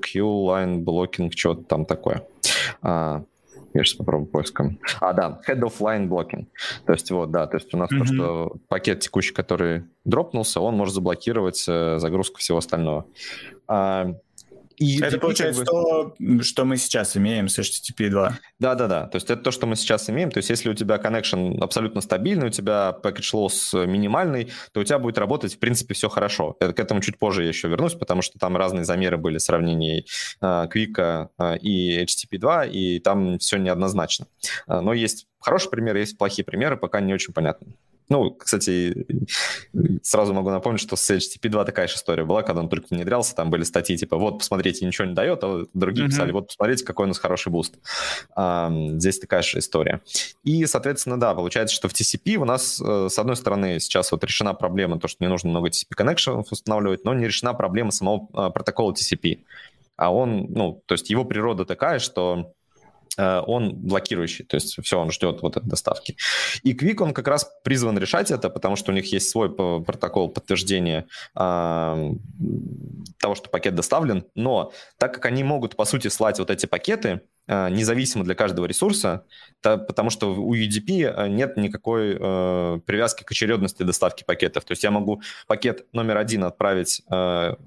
Q-line blocking, что-то там такое. Я сейчас попробую поиском. А, да, head of line blocking. То есть вот, да, то есть у нас mm-hmm. то, что пакет текущий, который дропнулся, он может заблокировать э, загрузку всего остального. А, и это получается как бы... то, что мы сейчас имеем с HTTP 2. Да-да-да, то есть это то, что мы сейчас имеем. То есть если у тебя connection абсолютно стабильный, у тебя package loss минимальный, то у тебя будет работать, в принципе, все хорошо. Это, к этому чуть позже я еще вернусь, потому что там разные замеры были сравнений uh, QUIC uh, и HTTP 2, и там все неоднозначно. Uh, но есть хорошие примеры, есть плохие примеры, пока не очень понятно. Ну, кстати, сразу могу напомнить, что с HTTP 2 такая же история была, когда он только внедрялся, там были статьи типа «Вот, посмотрите, ничего не дает», а другие mm-hmm. писали «Вот, посмотрите, какой у нас хороший буст». А, здесь такая же история. И, соответственно, да, получается, что в TCP у нас, э, с одной стороны, сейчас вот решена проблема, то, что не нужно много TCP connection устанавливать, но не решена проблема самого а, протокола TCP. А он, ну, то есть его природа такая, что он блокирующий, то есть все, он ждет вот этой доставки. И Quick, он как раз призван решать это, потому что у них есть свой протокол подтверждения э, того, что пакет доставлен, но так как они могут, по сути, слать вот эти пакеты, Э, независимо для каждого ресурса, потому что у UDP э, нет никакой э, привязки к очередности доставки пакетов. То есть я могу пакет номер один отправить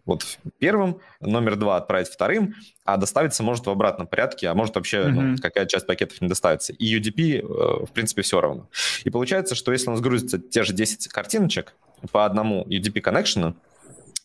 вот первым, номер два отправить вторым, а доставиться может в обратном порядке, а может вообще mm-hmm. ну, какая часть пакетов не доставится. И UDP, в принципе, все равно. И получается, что если у нас грузится те же 10 картиночек по одному UDP коннекшену,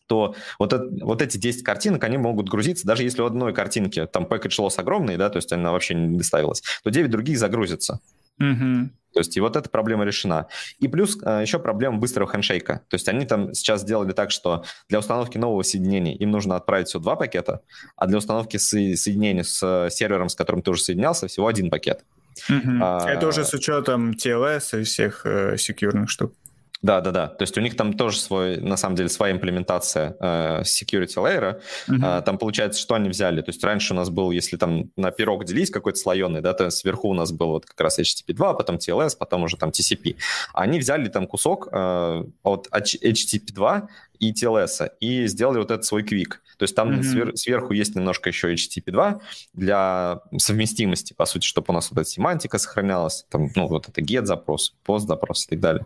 то вот, это, вот эти 10 картинок, они могут грузиться, даже если у одной картинки там package loss огромный, да, то есть она вообще не доставилась, то 9 других загрузятся. Угу. То есть и вот эта проблема решена. И плюс э, еще проблема быстрого хендшейка. То есть они там сейчас сделали так, что для установки нового соединения им нужно отправить всего два пакета, а для установки со- соединения с э, сервером, с которым ты уже соединялся, всего один пакет. Угу. А, Это уже с учетом TLS и всех э, секьюрных штук. Да, да, да. То есть у них там тоже свой, на самом деле, своя имплементация э, security layer. Uh-huh. Э, там получается, что они взяли. То есть раньше у нас был, если там на пирог делить какой-то слоеный, да, то сверху у нас был вот как раз HTTP 2, потом TLS, потом уже там TCP. Они взяли там кусок э, от HTTP 2 и TLS, и сделали вот этот свой квик. То есть там mm-hmm. свер- сверху есть немножко еще HTTP 2 для совместимости, по сути, чтобы у нас вот эта семантика сохранялась, там, ну, вот это get запрос, post запрос и так далее.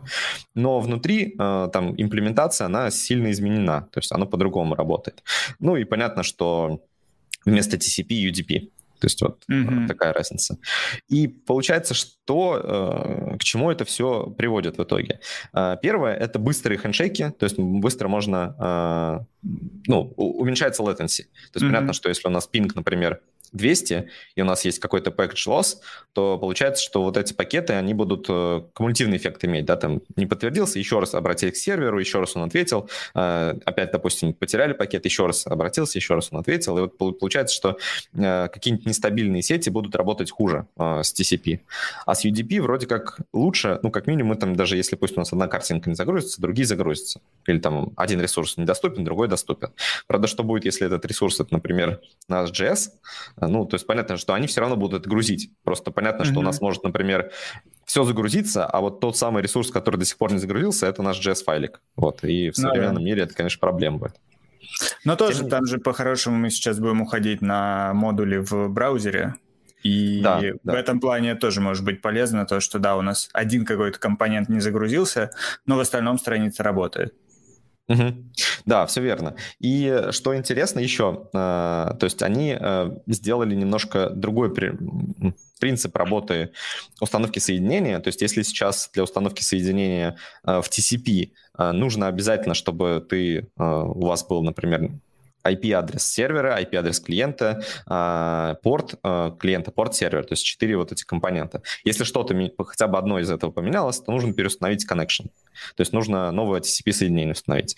Но внутри э, там имплементация, она сильно изменена, то есть она по-другому работает. Ну и понятно, что вместо TCP UDP. То есть вот mm-hmm. такая разница. И получается, что э, к чему это все приводит в итоге? Э, первое это быстрые хендшейки, то есть быстро можно, ну, уменьшается latency. То есть mm-hmm. понятно, что если у нас пинг, например, 200, и у нас есть какой-то package loss, то получается, что вот эти пакеты, они будут э, кумулятивный эффект иметь, да, там не подтвердился, еще раз обратились к серверу, еще раз он ответил, э, опять, допустим, потеряли пакет, еще раз обратился, еще раз он ответил, и вот получается, что э, какие-нибудь нестабильные сети будут работать хуже с TCP. А с UDP вроде как лучше, ну, как минимум, там даже если пусть у нас одна картинка не загрузится, другие загрузятся. Или там один ресурс недоступен, другой доступен. Правда, что будет, если этот ресурс, это, например, наш JS, ну, то есть понятно, что они все равно будут это грузить. Просто понятно, mm-hmm. что у нас может, например, все загрузиться, а вот тот самый ресурс, который до сих пор не загрузился, это наш JS-файлик. Вот, и в современном ну, да. мире это, конечно, проблема будет. Но тоже Тем... там же по-хорошему мы сейчас будем уходить на модули в браузере, и да, в да. этом плане тоже может быть полезно то, что да, у нас один какой-то компонент не загрузился, но в остальном страница работает. Угу. Да, все верно. И что интересно еще, э, то есть они э, сделали немножко другой при, принцип работы установки соединения. То есть если сейчас для установки соединения э, в TCP нужно обязательно, чтобы ты, у вас был, например, IP-адрес сервера, IP-адрес клиента, а, порт а, клиента, порт сервера, то есть четыре вот эти компонента. Если что-то, хотя бы одно из этого поменялось, то нужно переустановить connection. То есть нужно новое TCP-соединение установить.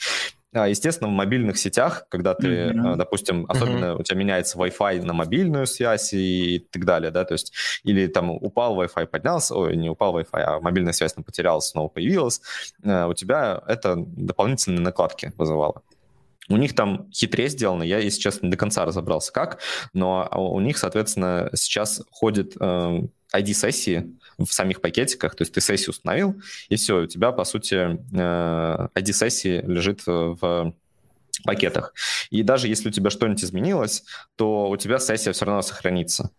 А, естественно, в мобильных сетях, когда ты, mm-hmm. допустим, особенно mm-hmm. у тебя меняется Wi-Fi на мобильную связь и так далее, да, то есть или там упал Wi-Fi, поднялся, ой, не упал Wi-Fi, а мобильная связь потерялась, снова появилась, у тебя это дополнительные накладки вызывало. У них там хитрее сделано, я, если честно, не до конца разобрался как, но у них, соответственно, сейчас ходит э, ID-сессии в самих пакетиках, то есть ты сессию установил, и все, у тебя, по сути, э, ID-сессии лежит в пакетах. И даже если у тебя что-нибудь изменилось, то у тебя сессия все равно сохранится.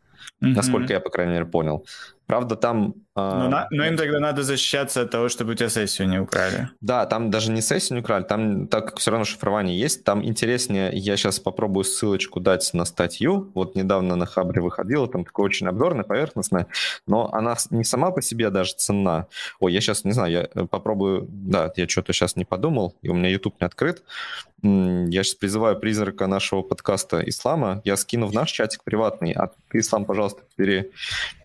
Mm-hmm. Насколько я, по крайней мере, понял. Правда, там... Но, на, но им тогда надо защищаться от того, чтобы у тебя сессию не украли. Да, там даже не сессию не украли, там, так как все равно шифрование есть, там интереснее, я сейчас попробую ссылочку дать на статью, вот недавно на Хабре выходила, там такое очень обзорная, поверхностная, но она не сама по себе даже ценна. Ой, я сейчас, не знаю, я э, попробую, да, я что-то сейчас не подумал, и у меня YouTube не открыт, я сейчас призываю призрака нашего подкаста Ислама, я скину в наш чатик приватный, а ты, Ислам, пожалуйста, пере,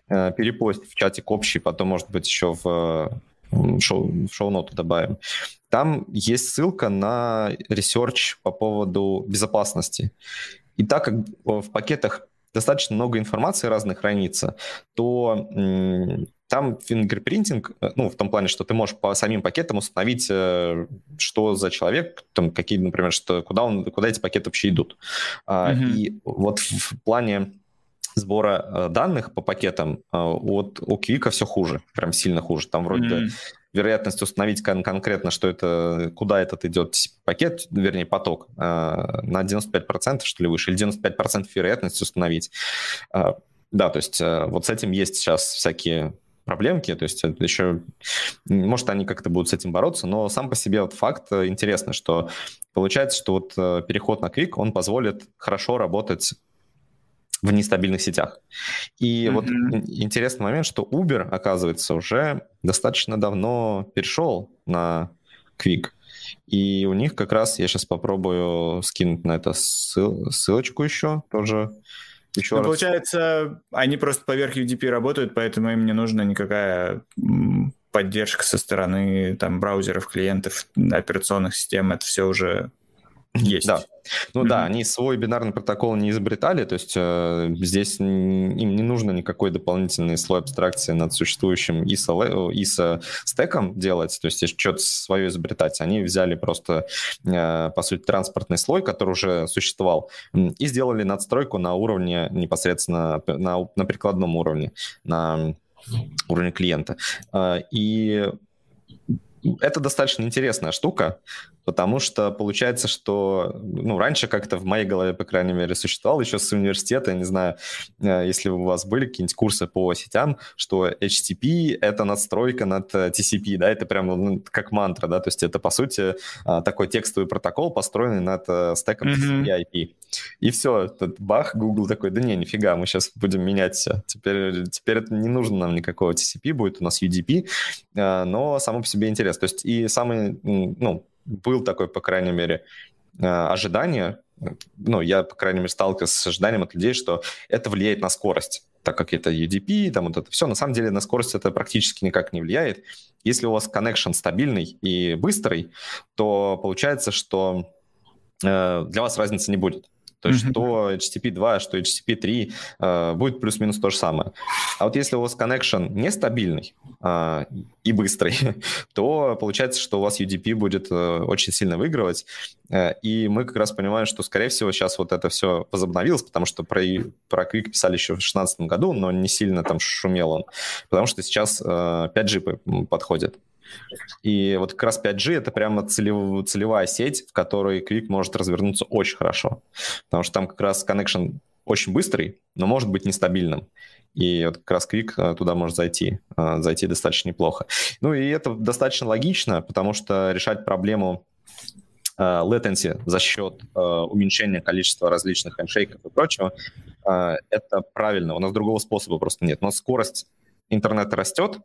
Э, перепост в чатик общий, потом, может быть, еще в шоу, шоу-ноту добавим. Там есть ссылка на research по поводу безопасности. И так как в пакетах достаточно много информации разных хранится, то там fingerprinting, э, ну, в том плане, что ты можешь по самим пакетам установить, э, что за человек, там, какие, например, что, куда, он, куда эти пакеты вообще идут. Mm-hmm. И вот в плане сбора э, данных по пакетам э, от у Квика все хуже, прям сильно хуже. Там вроде mm-hmm. вероятность установить кон- конкретно, что это, куда этот идет пакет, вернее поток, э, на 95% что ли выше, или 95% вероятность установить. Да, то есть вот с этим есть сейчас всякие проблемки, то есть это еще, может, они как-то будут с этим бороться, но сам по себе вот факт интересный, что получается, что вот переход на Quick, он позволит хорошо работать в нестабильных сетях. И mm-hmm. вот интересный момент, что Uber, оказывается, уже достаточно давно перешел на Quick. И у них как раз, я сейчас попробую скинуть на это ссылочку еще, тоже Еще ну, раз. получается, они просто поверх UDP работают, поэтому им не нужна никакая поддержка со стороны там браузеров, клиентов, операционных систем. Это все уже есть. Да. Ну mm-hmm. да, они свой бинарный протокол не изобретали, то есть э, здесь им не нужно никакой дополнительный слой абстракции над существующим ISA, ISA стеком делать, то есть что-то свое изобретать. Они взяли просто, э, по сути, транспортный слой, который уже существовал, и сделали надстройку на уровне непосредственно, на, на прикладном уровне, на уровне клиента. Э, и это достаточно интересная штука, потому что получается, что ну, раньше как-то в моей голове, по крайней мере, существовал еще с университета, я не знаю, э, если у вас были какие-нибудь курсы по сетям, что HTTP — это надстройка над э, TCP, да, это прям ну, как мантра, да, то есть это, по сути, э, такой текстовый протокол, построенный над стеком TCP IP. И все, тут бах, Google такой, да не, нифига, мы сейчас будем менять все. Теперь, теперь это не нужно нам никакого TCP, будет у нас UDP, но само по себе интересно. То есть и самый, ну, был такой, по крайней мере, э, ожидание, ну, я, по крайней мере, сталкивался с ожиданием от людей, что это влияет на скорость, так как это UDP, там вот это все. На самом деле на скорость это практически никак не влияет. Если у вас connection стабильный и быстрый, то получается, что э, для вас разницы не будет. То есть mm-hmm. что HTTP 2, что HTTP 3 э, будет плюс-минус то же самое. А вот если у вас connection нестабильный э, и быстрый, то получается, что у вас UDP будет э, очень сильно выигрывать. Э, и мы как раз понимаем, что, скорее всего, сейчас вот это все возобновилось, потому что про, про Quick писали еще в 2016 году, но не сильно там шумел он, потому что сейчас э, 5G подходит. И вот как раз 5G это прямо целев, целевая сеть, в которой Quick может развернуться очень хорошо. Потому что там как раз connection очень быстрый, но может быть нестабильным. И вот как раз Quick э, туда может зайти, э, зайти достаточно неплохо. Ну и это достаточно логично, потому что решать проблему э, latency за счет уменьшения количества различных хендшейков и прочего, это правильно. У нас другого способа просто нет. Но скорость интернета растет,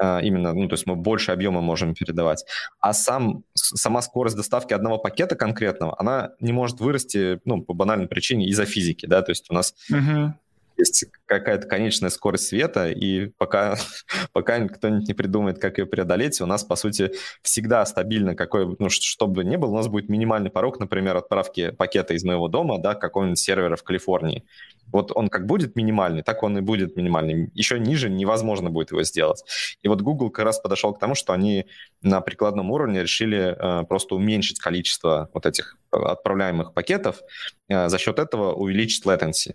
именно, ну, то есть мы больше объема можем передавать. А сам, сама скорость доставки одного пакета конкретного, она не может вырасти, ну, по банальной причине из-за физики, да, то есть у нас uh-huh. есть какая-то конечная скорость света, и пока, пока кто-нибудь не придумает, как ее преодолеть, у нас, по сути, всегда стабильно, какой, ну, что бы ни было, у нас будет минимальный порог, например, отправки пакета из моего дома, да, к какому-нибудь сервера в Калифорнии. Вот он как будет минимальный, так он и будет минимальный. Еще ниже невозможно будет его сделать. И вот Google как раз подошел к тому, что они на прикладном уровне решили э, просто уменьшить количество вот этих отправляемых пакетов, э, за счет этого увеличить latency.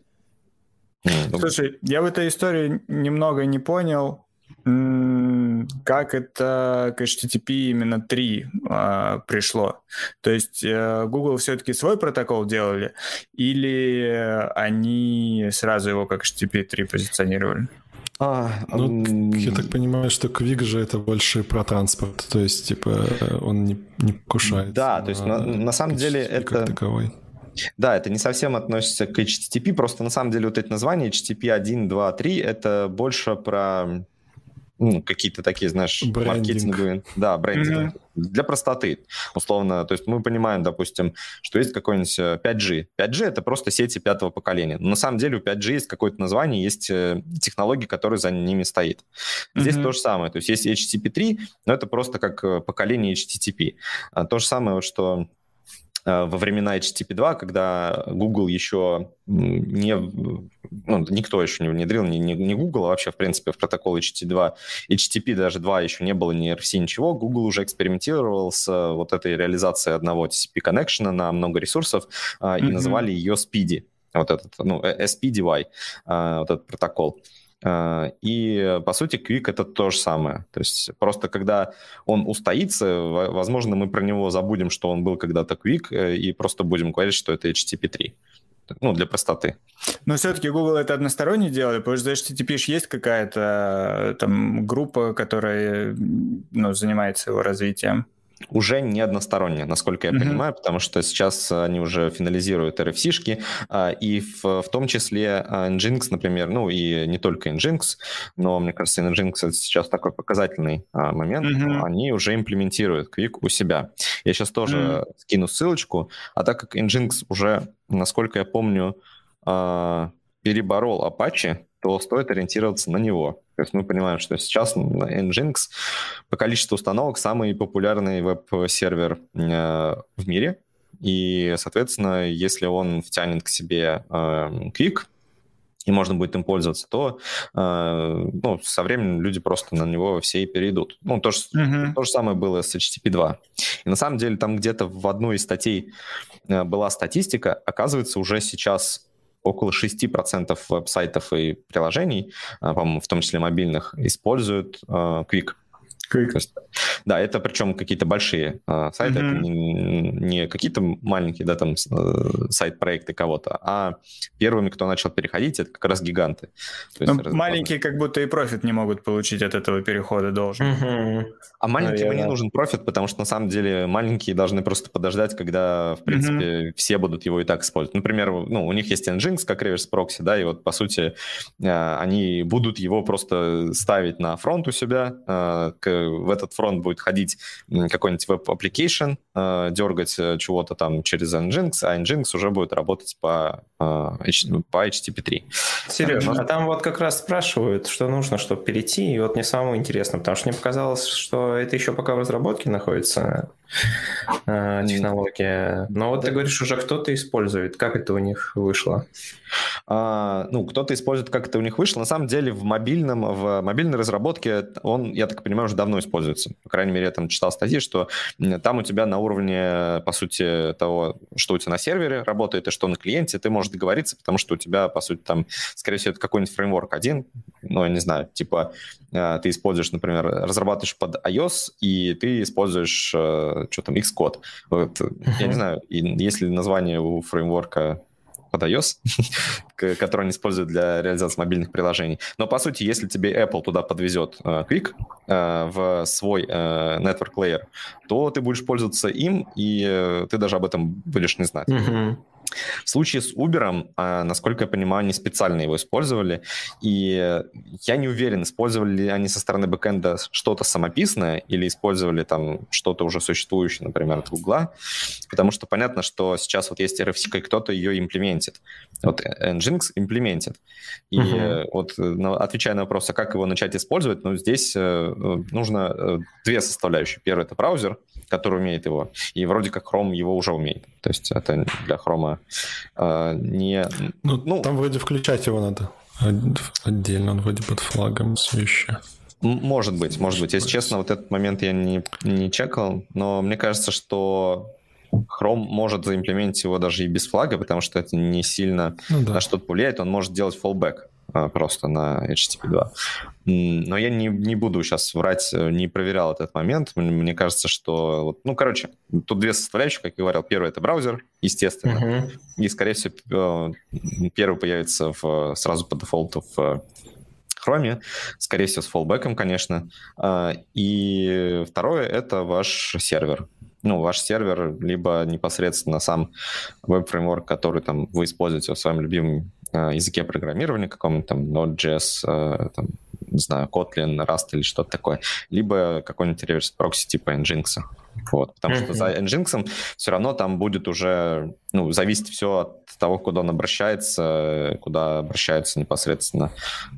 Слушай, я в этой истории немного не понял, как это к HTTP именно 3 а, пришло. То есть э, Google все-таки свой протокол делали, или они сразу его как HTTP 3 позиционировали? А, ну, я так понимаю, что Квик же это больше про транспорт, то есть, типа, он не, не покушает. Да, то есть, на, на самом деле, это... Таковой. Да, это не совсем относится к HTTP, просто на самом деле вот эти названия HTTP 1, 2, 3 это больше про ну, какие-то такие, знаешь, брендинг. маркетинговые, да, брендинг. Mm-hmm. Для простоты, условно. То есть мы понимаем, допустим, что есть какой-нибудь 5G. Э, 5G — это просто сети пятого поколения. Но на самом деле у 5G есть какое-то название, есть э, технология, которая за ними стоит. Здесь mm-hmm. то же самое. То есть есть HTTP 3, но это просто как э, поколение HTTP. А то же самое, что во времена HTTP 2, когда Google еще не, ну, никто еще не внедрил, не, не, не Google, а вообще, в принципе, в протокол HTTP 2, HTTP даже 2 еще не было, ни RFC, ничего, Google уже экспериментировал с вот этой реализацией одного TCP connection на много ресурсов mm-hmm. и называли ее Speedy, вот этот, ну, SPDY, вот этот протокол. И, по сути, Quick — это то же самое. То есть просто когда он устоится, возможно, мы про него забудем, что он был когда-то Quick, э, и просто будем говорить, что это HTTP 3 ну, для простоты. Но все-таки Google это односторонне делали, потому что за HTTP есть какая-то э, там группа, которая ну, занимается его развитием уже не односторонне, насколько я mm-hmm. понимаю, потому что сейчас они уже финализируют RFC-шки, а, и в, в том числе а, Nginx, например, ну и не только Nginx, но, мне кажется, Nginx это сейчас такой показательный а, момент, mm-hmm. они уже имплементируют Quick у себя. Я сейчас тоже mm-hmm. скину ссылочку, а так как Nginx уже, насколько я помню, переборол Apache, то стоит ориентироваться на него. То есть мы понимаем, что сейчас Nginx по количеству установок самый популярный веб-сервер э, в мире. И, соответственно, если он втянет к себе э, Quick, и можно будет им пользоваться, то э, ну, со временем люди просто на него все и перейдут. Ну, то же, uh-huh. то же самое было с HTTP 2. И на самом деле там где-то в одной из статей э, была статистика, оказывается, уже сейчас около 6% веб-сайтов и приложений, э, по-моему, в том числе мобильных, используют э, Quick. Quick. есть, да, это причем какие-то большие э, сайты, mm-hmm. это не, не какие-то маленькие, да, там э, сайт-проекты кого-то, а первыми, кто начал переходить, это как раз гиганты. То есть, ну, маленькие как будто и профит не могут получить от этого перехода должен. Mm-hmm. А маленьким не нужен профит, потому что на самом деле маленькие должны просто подождать, когда, в принципе, mm-hmm. все будут его и так использовать. Например, ну, у них есть Nginx как reverse proxy, да, и вот, по сути, э, они будут его просто ставить на фронт у себя, э, к в этот фронт будет ходить какой-нибудь web application, э, дергать э, чего-то там через Nginx, а Nginx уже будет работать по, э, по HTTP 3. Сереж, а там вот как раз спрашивают, что нужно, чтобы перейти, и вот мне самое интересное, потому что мне показалось, что это еще пока в разработке находится технология. Но вот ты говоришь, уже кто-то использует. Как это у них вышло? А, ну, кто-то использует, как это у них вышло. На самом деле в мобильном, в мобильной разработке он, я так понимаю, уже давно используется. По крайней мере, я там читал статьи, что там у тебя на уровне, по сути, того, что у тебя на сервере работает и что на клиенте, ты можешь договориться, потому что у тебя, по сути, там, скорее всего, это какой-нибудь фреймворк один, ну, я не знаю, типа а, ты используешь, например, разрабатываешь под iOS, и ты используешь, э, что там, Xcode. Вот. Я не знаю, есть ли название у фреймворка под iOS, который они используют для реализации мобильных приложений. Но, по сути, если тебе Apple туда подвезет uh, Quick uh, в свой uh, network layer, то ты будешь пользоваться им, и ты даже об этом будешь не знать. Uh-huh. В случае с Uber, а, насколько я понимаю, они специально его использовали, и я не уверен, использовали ли они со стороны бэкэнда что-то самописное или использовали там что-то уже существующее, например, от Гугла, потому что понятно, что сейчас вот есть RFC, и кто-то ее имплементит. Вот Nginx имплементит. И uh-huh. вот отвечая на вопрос, а как его начать использовать, ну, здесь э, нужно э, две составляющие. Первый — это браузер, который умеет его, и вроде как Chrome его уже умеет. То есть это для Chrome э, не... Ну, ну, там вроде включать его надо отдельно, он вроде под флагом все еще. Может быть, может быть. Если честно, вот этот момент я не, не чекал, но мне кажется, что Chrome может заимплементить его даже и без флага, потому что это не сильно ну, да. на что-то повлияет. Он может делать fallback а, просто на HTTP 2. Но я не, не буду сейчас врать, э, не проверял этот момент. Мне кажется, что... Ну, короче, тут две составляющие, как я говорил. Первый — это браузер, естественно. Uh-huh. И, скорее всего, э, первый появится в, сразу по дефолту в Chrome, скорее всего, с фоллбеком, конечно. А, и второе — это ваш сервер ну, ваш сервер, либо непосредственно сам веб-фреймворк, который там вы используете в своем любимом э, языке программирования, каком-нибудь там Node.js, э, там, не знаю, Kotlin, Rust или что-то такое, либо какой-нибудь реверс-прокси типа Nginx. Вот, потому что за Nginx все равно там будет уже, ну, зависеть все от того, куда он обращается, куда обращаются непосредственно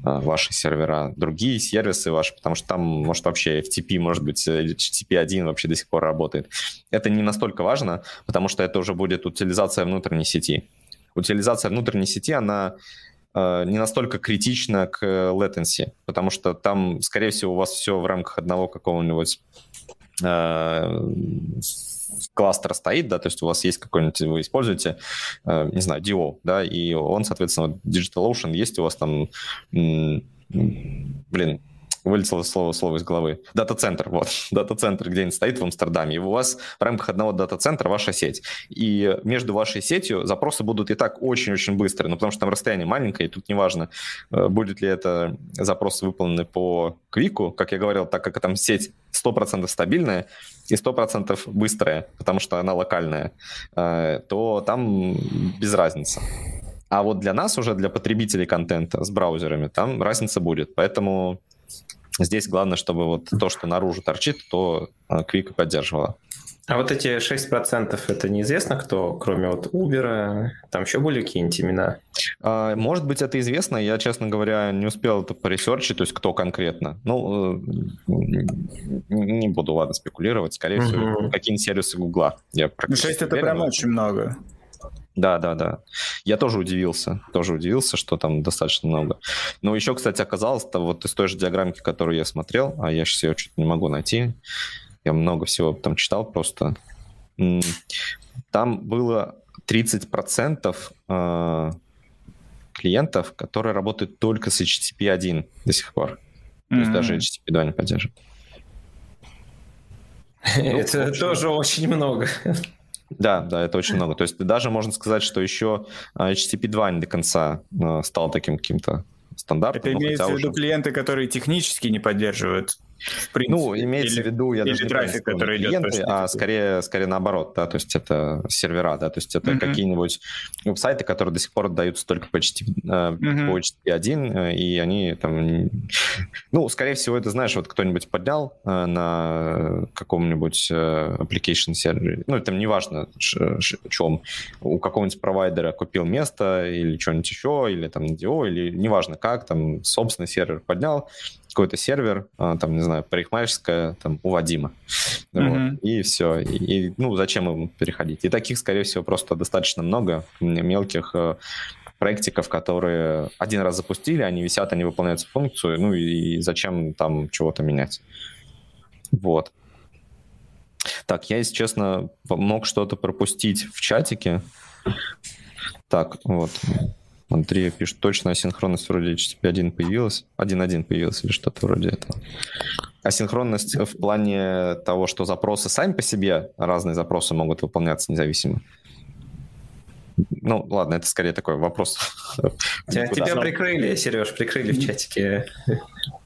э, ваши сервера, другие сервисы ваши, потому что там, может, вообще FTP, может быть, HTTP 1 вообще до сих пор работает. Это не настолько важно, потому что это уже будет утилизация внутренней сети. Утилизация внутренней сети, она э, не настолько критична к latency, потому что там, скорее всего, у вас все в рамках одного какого-нибудь Э, кластер стоит, да, то есть у вас есть какой-нибудь, вы используете, э, не знаю, DO, да, и он, соответственно, DigitalOcean есть у вас там, блин, вылетело слово, слово из головы. Дата-центр, вот. Дата-центр где-нибудь стоит в Амстердаме, и у вас в рамках одного дата-центра ваша сеть. И между вашей сетью запросы будут и так очень-очень быстрые, ну, потому что там расстояние маленькое, и тут неважно, э, будет ли это запрос выполнены по квику, как я говорил, так как там сеть 100% стабильная и 100% быстрая, потому что она локальная, э, то там без разницы. А вот для нас уже, для потребителей контента с браузерами, там разница будет. Поэтому Здесь главное, чтобы вот то, что наружу торчит, то Quick поддерживала. А вот эти 6% это неизвестно кто, кроме вот Uber, там еще были какие-нибудь имена? А, может быть, это известно, я, честно говоря, не успел это поресерчить, то есть кто конкретно. Ну, э, не буду, ладно, спекулировать, скорее всего, uh-huh. какие-нибудь сервисы Гугла. Я ну, 6 это прям очень много. Да, да, да. Я тоже удивился, тоже удивился, что там достаточно много. Но еще, кстати, оказалось, то вот из той же диаграммки, которую я смотрел, а я сейчас ее что-то не могу найти, я много всего там читал просто. Там было 30% э, клиентов, которые работают только с HTTP 1 до сих пор. То mm-hmm. есть даже HTTP 2 не поддерживают. Это тоже очень много. Да, да, это очень много. То есть даже можно сказать, что еще а, HTTP 2 не до конца а, стал таким каким-то стандартом. Это имеется в виду клиенты, которые технически не поддерживают в принципе. Ну, имеется или, в виду, я даже не трафик, который клиенты, идет а скорее, скорее наоборот, да, то есть это сервера, да, то есть это mm-hmm. какие-нибудь веб-сайты, которые до сих пор даются только по HTTP, mm-hmm. по HTTP 1, э, и они там, ну, скорее всего, это, знаешь, вот кто-нибудь поднял э, на каком-нибудь application сервере, ну, там неважно, чем, у какого-нибудь провайдера купил место или что-нибудь еще, или там DO, или неважно как, там собственный сервер поднял, какой-то сервер, а, там, не знаю, парикмахерская, там, у Вадима. Mm-hmm. Вот, и все. И, и, ну, зачем ему переходить? И таких, скорее всего, просто достаточно много мелких э, проектиков, которые один раз запустили, они висят, они выполняют функцию, ну и, и зачем там чего-то менять. Вот. Так, я, если честно, мог что-то пропустить в чатике. Так, вот. Андрей пишет, точно асинхронность вроде HTTP 1 появилась. 1.1 появилась или что-то вроде этого. Асинхронность в плане того, что запросы сами по себе, разные запросы могут выполняться независимо. Ну, ладно, это скорее такой вопрос. Тебя, тебя прикрыли, Сереж, прикрыли в чатике.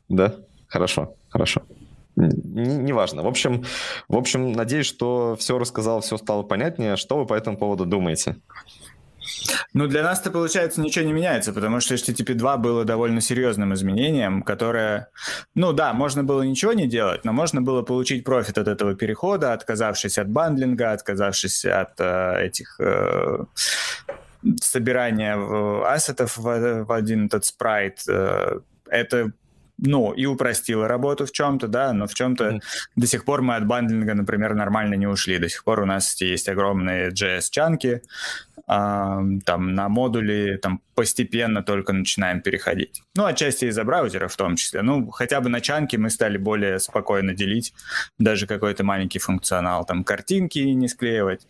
Да? Хорошо, хорошо. Неважно. В общем, в общем, надеюсь, что все рассказал, все стало понятнее. Что вы по этому поводу думаете? Ну, для нас-то, получается, ничего не меняется, потому что HTTP 2 было довольно серьезным изменением, которое, ну да, можно было ничего не делать, но можно было получить профит от этого перехода, отказавшись от бандлинга, отказавшись от э, этих э, собирания ассетов в, в один этот спрайт. Э, это ну, и упростило работу в чем-то, да, но в чем-то mm-hmm. до сих пор мы от бандлинга, например, нормально не ушли. До сих пор у нас есть огромные JS-чанки, там на модули там постепенно только начинаем переходить. Ну, отчасти из-за браузера в том числе. Ну, хотя бы на чанке мы стали более спокойно делить даже какой-то маленький функционал, там картинки не склеивать.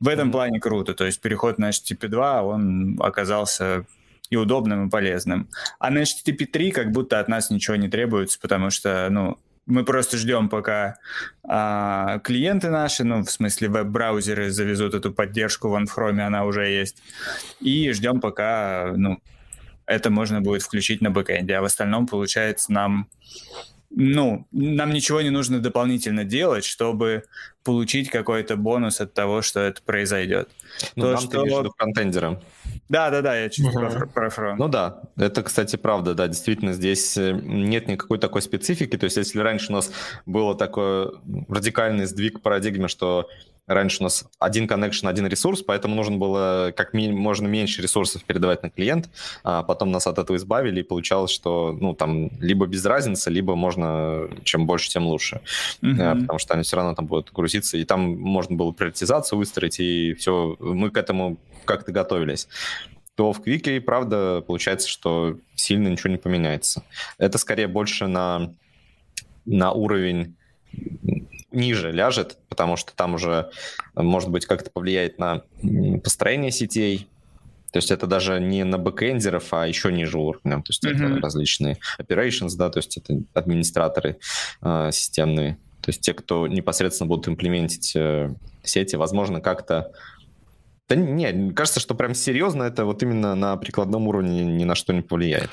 В этом mm-hmm. плане круто. То есть переход на HTTP 2, он оказался и удобным, и полезным. А на HTTP 3 как будто от нас ничего не требуется, потому что, ну, мы просто ждем, пока а, клиенты наши, ну, в смысле веб-браузеры завезут эту поддержку в Chrome, она уже есть, и ждем, пока, ну, это можно будет включить на бэкэнде. А в остальном, получается, нам ну, нам ничего не нужно дополнительно делать, чтобы получить какой-то бонус от того, что это произойдет. Ну, То, нам что... виду фронтендером. Да, да, да, я чуть uh-huh. про, про фронт. Ну да, это, кстати, правда, да, действительно, здесь э, нет никакой такой специфики. То есть, если раньше у нас было такой радикальный сдвиг в парадигме, что Раньше у нас один connection, один ресурс, поэтому нужно было как ми- можно меньше ресурсов передавать на клиент, а потом нас от этого избавили, и получалось, что ну там либо без разницы, либо можно чем больше, тем лучше, mm-hmm. потому что они все равно там будут грузиться, и там можно было приоритизацию выстроить, и все, мы к этому как-то готовились то в Квике, правда, получается, что сильно ничего не поменяется. Это скорее больше на, на уровень ниже ляжет, потому что там уже, может быть, как-то повлияет на построение сетей. То есть это даже не на бэкэндеров, а еще ниже уровня. То есть mm-hmm. это различные operations, да, то есть это администраторы э, системные. То есть те, кто непосредственно будут имплементить э, сети, возможно, как-то да не, кажется, что прям серьезно это вот именно на прикладном уровне ни на что не повлияет.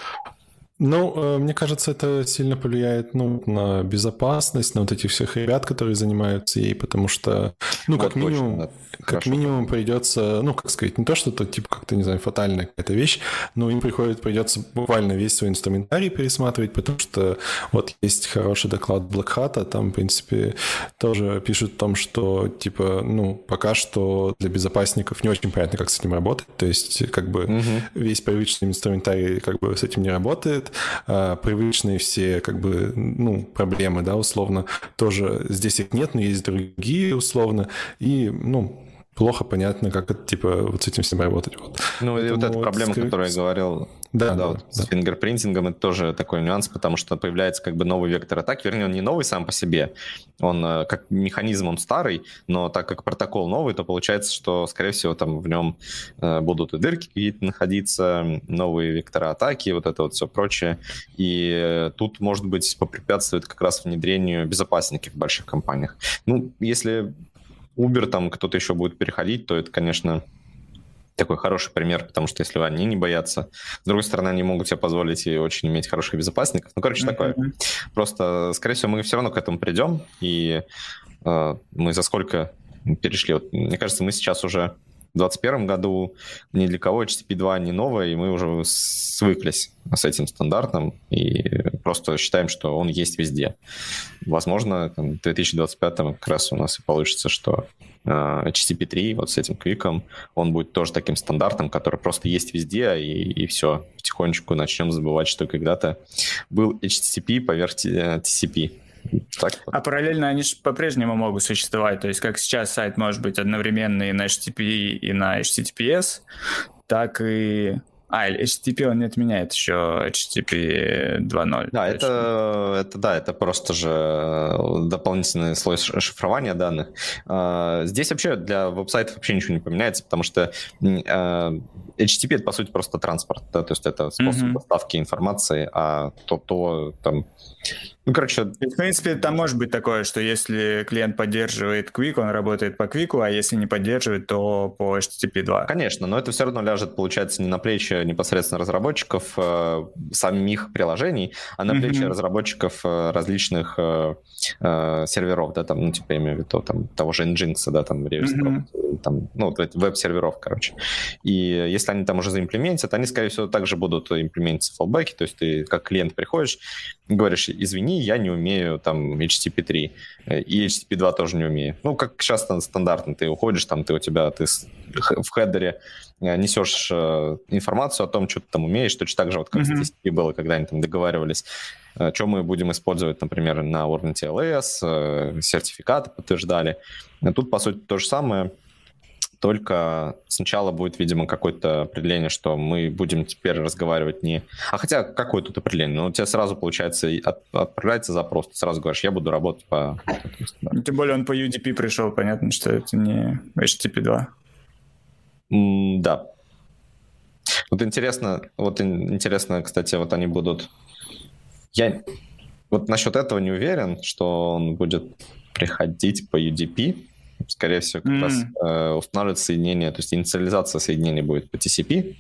Ну, э, мне кажется, это сильно повлияет ну, на безопасность, на вот этих всех ребят, которые занимаются ей, потому что, ну, как вот минимум, точно, да. как минимум придется, ну, как сказать, не то, что это, типа, как-то, не знаю, фатальная какая-то вещь, но им приходит, придется буквально весь свой инструментарий пересматривать, потому что вот есть хороший доклад Black Hat, а там, в принципе, тоже пишут о том, что, типа, ну, пока что для безопасников не очень понятно, как с этим работать, то есть, как бы, угу. весь привычный инструментарий, как бы, с этим не работает, а, привычные все как бы, ну, проблемы, да, условно, тоже здесь их нет, но есть другие, условно, и, ну, плохо понятно, как это, типа, вот с этим всем работать. Вот. Ну, Поэтому и вот эта проблема, скрипт... которую я говорил, да, да, да, вот да. с фингерпринтингом, это тоже такой нюанс, потому что появляется как бы новый вектор атаки, вернее, он не новый сам по себе, он э, как механизм, он старый, но так как протокол новый, то получается, что, скорее всего, там в нем э, будут и дырки какие-то находиться, новые векторы атаки, вот это вот все прочее, и тут, может быть, попрепятствует как раз внедрению безопасники в больших компаниях. Ну, если Uber, там кто-то еще будет переходить, то это, конечно, такой хороший пример, потому что если они не боятся, с другой стороны, они могут себе позволить и очень иметь хороших безопасников. Ну, короче, mm-hmm. такое. Просто, скорее всего, мы все равно к этому придем, и э, мы за сколько перешли? Вот, мне кажется, мы сейчас уже 2021 году ни для кого HTTP 2 не новое, и мы уже свыклись с этим стандартом и просто считаем, что он есть везде. Возможно, там, в 2025 как раз у нас и получится, что э, HTTP 3 вот с этим квиком, он будет тоже таким стандартом, который просто есть везде, и, и все, потихонечку начнем забывать, что когда-то был HTTP поверх TCP. Так. А параллельно они же по-прежнему могут существовать. То есть, как сейчас сайт может быть одновременно и на HTTP, и на HTTPS, так и а, HTTP он не отменяет еще HTTP 2.0. Да, это, это, да, это просто же э, дополнительный слой шифрования данных. А, здесь вообще для веб-сайтов вообще ничего не поменяется, потому что э, HTTP это, по сути, просто транспорт, да, то есть это способ mm-hmm. доставки информации, а то, то там... Ну, короче... В принципе, там может быть такое, что если клиент поддерживает Quick, он работает по Quick, а если не поддерживает, то по HTTP 2. Конечно, но это все равно ляжет, получается, не на плечи непосредственно разработчиков э, самих приложений, а на плечи mm-hmm. разработчиков э, различных э, э, серверов, да, там, ну, типа, я имею в виду, там, того же Nginx, да, там, mm-hmm. там, ну, веб-серверов, короче. И если они там уже заимплементят, они, скорее всего, также будут имплементить фаллбеки, то есть ты как клиент приходишь говоришь, извини, я не умею там HTTP 3, и HTTP 2 тоже не умею. Ну, как сейчас стандартно, ты уходишь, там ты у тебя, ты в хедере э, несешь э, информацию о том, что ты там умеешь, точно так же, вот как mm-hmm. с TCP было, когда они там договаривались, э, что мы будем использовать, например, на уровне TLS, сертификаты подтверждали. Тут, по сути, то же самое – только сначала будет, видимо, какое-то определение, что мы будем теперь разговаривать не... А хотя, какое тут определение? Ну, у тебя сразу, получается, от, отправляется запрос, ты сразу говоришь, я буду работать по... Тем более он по UDP пришел, понятно, что это не HTTP 2. Mm, да. Вот интересно, вот интересно, кстати, вот они будут... Я вот насчет этого не уверен, что он будет приходить по UDP, скорее всего, как mm. раз э, устанавливать соединение, то есть инициализация соединения будет по TCP,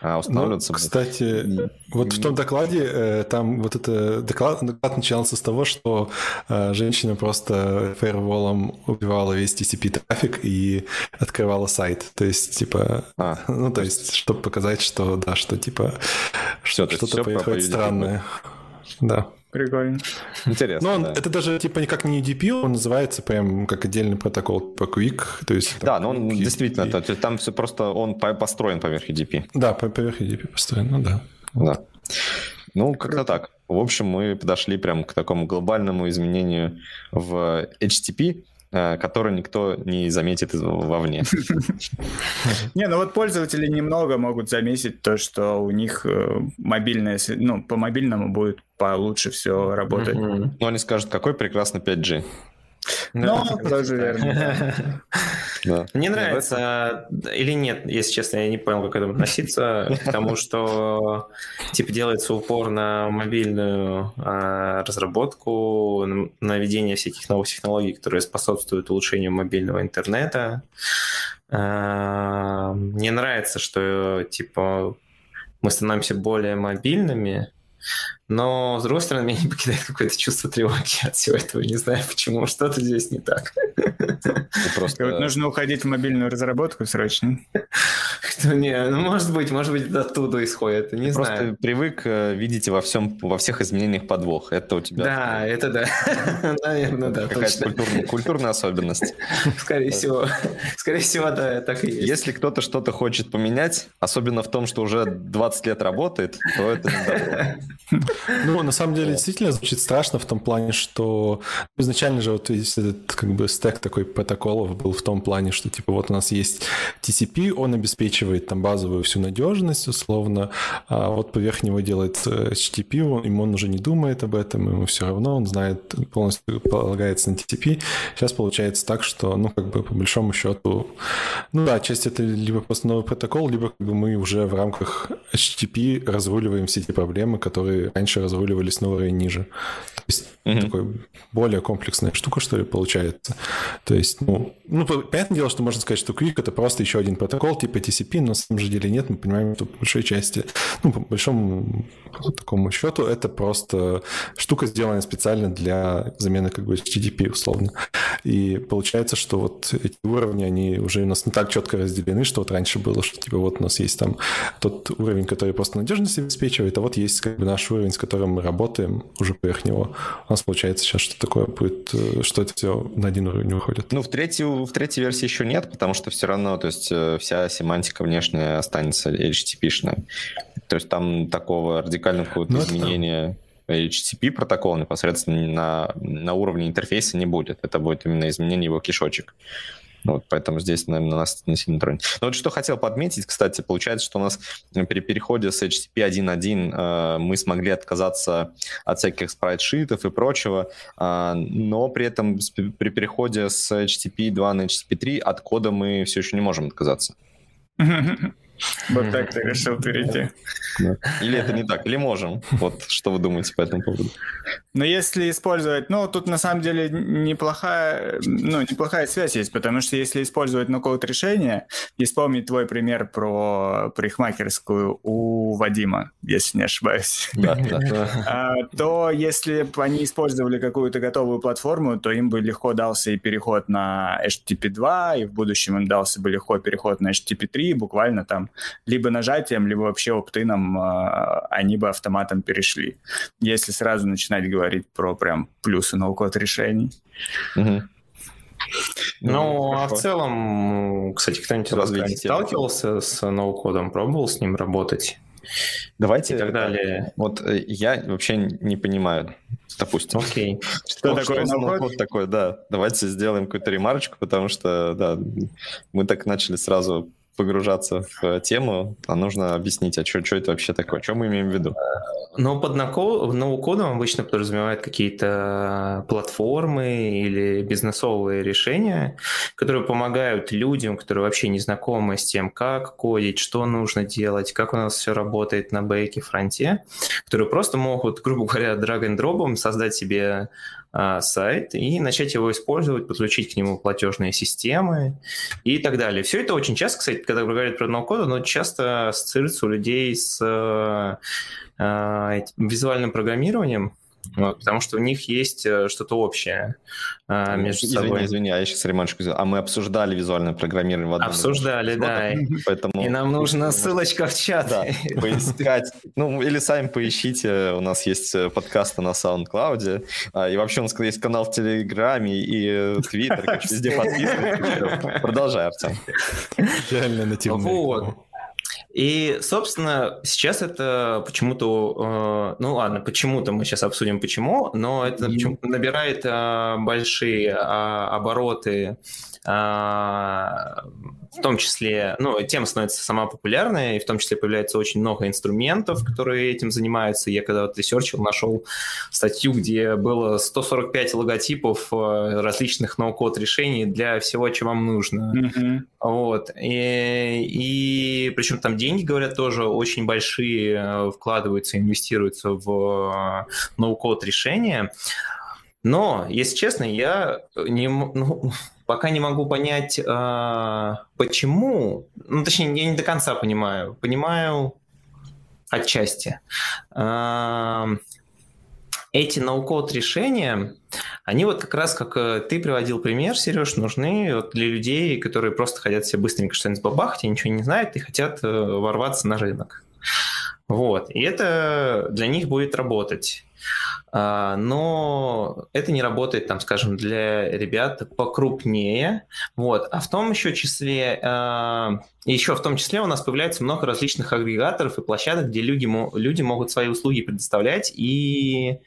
а устанавливаться... Ну, кстати, будет... вот в том докладе, э, там вот это доклад, доклад начинался с того, что э, женщина просто фаерволом убивала весь TCP-трафик и открывала сайт. То есть, типа, а, ну, то есть, чтобы показать, что, да, что, типа, что-то происходит странное. Да. Прикольно. Интересно. Но он, да. это даже типа никак не UDP, он называется прям как отдельный протокол по Quick. То есть, да, но он Quick, действительно, и... то, там все просто он построен поверх UDP. Да, поверх UDP построен, ну да. Да. Ну, как-то так. В общем, мы подошли прям к такому глобальному изменению в HTTP, который никто не заметит вовне. Не, ну вот пользователи немного могут заметить то, что у них э, мобильная, ну, по мобильному будет получше все работать. Но они скажут, какой прекрасный 5G. Ну, тоже верно. Мне нравится или нет, если честно, я не понял, как к этому относиться, к тому, что типа делается упор на мобильную а, разработку, на введение всяких новых технологий, которые способствуют улучшению мобильного интернета. А, мне нравится, что типа мы становимся более мобильными, Но, с другой стороны, меня не покидает какое-то чувство тревоги от всего этого. Не знаю почему, что-то здесь не так. Просто... Нужно уходить в мобильную разработку срочно. Не, ну может быть, может быть, это оттуда исходит, не знаю. Просто привык э, видеть во всем, во всех изменениях подвох. Это у тебя... Да, это да. Наверное, да, Какая-то культурная особенность. Скорее всего. Скорее всего, да, так и есть. Если кто-то что-то хочет поменять, особенно в том, что уже 20 лет работает, то это не Ну, на самом деле, действительно звучит страшно в том плане, что изначально же вот весь этот как бы стек такой протоколов был в том плане, что типа вот у нас есть TCP, он обеспечивает там базовую всю надежность, условно, а вот поверх него делает э, HTTP, ему он уже не думает об этом, ему все равно, он знает, полностью полагается на TCP. Сейчас получается так, что, ну, как бы по большому счету, ну да, часть это либо просто новый протокол, либо как бы мы уже в рамках HTTP разруливаем все эти проблемы, которые раньше разруливались на уровень ниже. То есть mm-hmm. такой более комплексная штука, что ли, получается. То есть, ну, ну, понятное дело, что можно сказать, что Quick — это просто еще один протокол типа TCP, но на самом же деле нет, мы понимаем, что по большой части, ну, по большому такому счету, это просто штука, сделанная специально для замены как бы HTTP, условно. И получается, что вот эти уровни, они уже у нас не так четко разделены, что вот раньше было, что типа вот у нас есть там тот уровень, который просто надежность обеспечивает, а вот есть как бы наш уровень, с которым мы работаем уже поверх него. У нас получается сейчас что такое будет, э, что это все на один уровень уходит. Ну, в третью, в третьей версии еще нет, потому что все равно, то есть э, вся семантика внешняя останется HTTP-шная. То есть там такого радикального какого-то ну, изменения... Это HTTP протокол непосредственно на, на уровне интерфейса не будет. Это будет именно изменение его кишочек. Вот, поэтому здесь, наверное, нас не сильно тронет. Но вот что хотел подметить, кстати, получается, что у нас при переходе с HTTP 1.1 э, мы смогли отказаться от всяких спрайтшитов и прочего, э, но при этом при переходе с HTTP 2 на HTTP 3 от кода мы все еще не можем отказаться. Вот так ты решил перейти. Или это не так, или можем. Вот что вы думаете по этому поводу? Но если использовать, ну, тут на самом деле неплохая, ну, неплохая связь есть, потому что если использовать ноу-код решение, и вспомнить твой пример про парикмахерскую у Вадима, если не ошибаюсь. А, то если бы они использовали какую-то готовую платформу, то им бы легко дался и переход на HTTP 2, и в будущем им дался бы легко переход на HTTP 3, буквально там либо нажатием, либо вообще оптином а, они бы автоматом перешли. Если сразу начинать говорить про прям плюсы ноу-код решений. Угу. Ну, а в целом, кстати, кто-нибудь разве сталкивался с ноу-кодом, пробовал с ним работать? Давайте и так далее. Вот э, я вообще не понимаю, допустим. Окей. Что, что такое ноу-код такой, да. Давайте сделаем какую-то ремарочку, потому что, да, мы так начали сразу погружаться в тему, а нужно объяснить, а что, это вообще такое, что мы имеем в виду? Ну, под ноу-кодом обычно подразумевают какие-то платформы или бизнесовые решения, которые помогают людям, которые вообще не знакомы с тем, как кодить, что нужно делать, как у нас все работает на бэке, фронте, которые просто могут, грубо говоря, драг-н-дропом создать себе сайт и начать его использовать, подключить к нему платежные системы и так далее. Все это очень часто, кстати, когда говорят про ноу-кода, но часто ассоциируется у людей с э, визуальным программированием, вот, потому что у них есть э, что-то общее а, между извини, собой. Извини, а я сейчас ремонтчику сделал. А мы обсуждали визуальное программирование в одном Обсуждали, да. Поэтому... И нам нужна ссылочка в чат. Да, поискать. Ну, или сами поищите. У нас есть подкасты на SoundCloud. А, и вообще у нас есть канал в Телеграме и Твиттер. Везде подписывайтесь. Продолжай, Артем. Реально нативный. Вот. И, собственно, сейчас это почему-то, э, ну ладно, почему-то мы сейчас обсудим почему, но это mm-hmm. набирает э, большие э, обороты а, в том числе, ну, тема становится сама популярная, и в том числе появляется очень много инструментов, которые этим занимаются. Я когда вот research'ил, нашел статью, где было 145 логотипов э, различных ноу-код решений для всего, что вам нужно. Mm-hmm. Вот. И, и причем там деньги, говорят, тоже очень большие э, вкладываются, инвестируются в э, ноу-код решения. Но, если честно, я не, ну, пока не могу понять, а, почему. Ну, точнее, я не до конца понимаю. Понимаю отчасти. Эти ноу-код решения, они вот как раз, как э, ты приводил пример, Сереж, нужны вот для людей, которые просто хотят себе быстренько что-нибудь бабахать и ничего не знают, и хотят э, ворваться на рынок. Вот. И это для них будет работать. А, но это не работает, там, скажем, для ребят покрупнее. Вот. А в том еще числе, а, еще в том числе у нас появляется много различных агрегаторов и площадок, где люди, люди могут свои услуги предоставлять и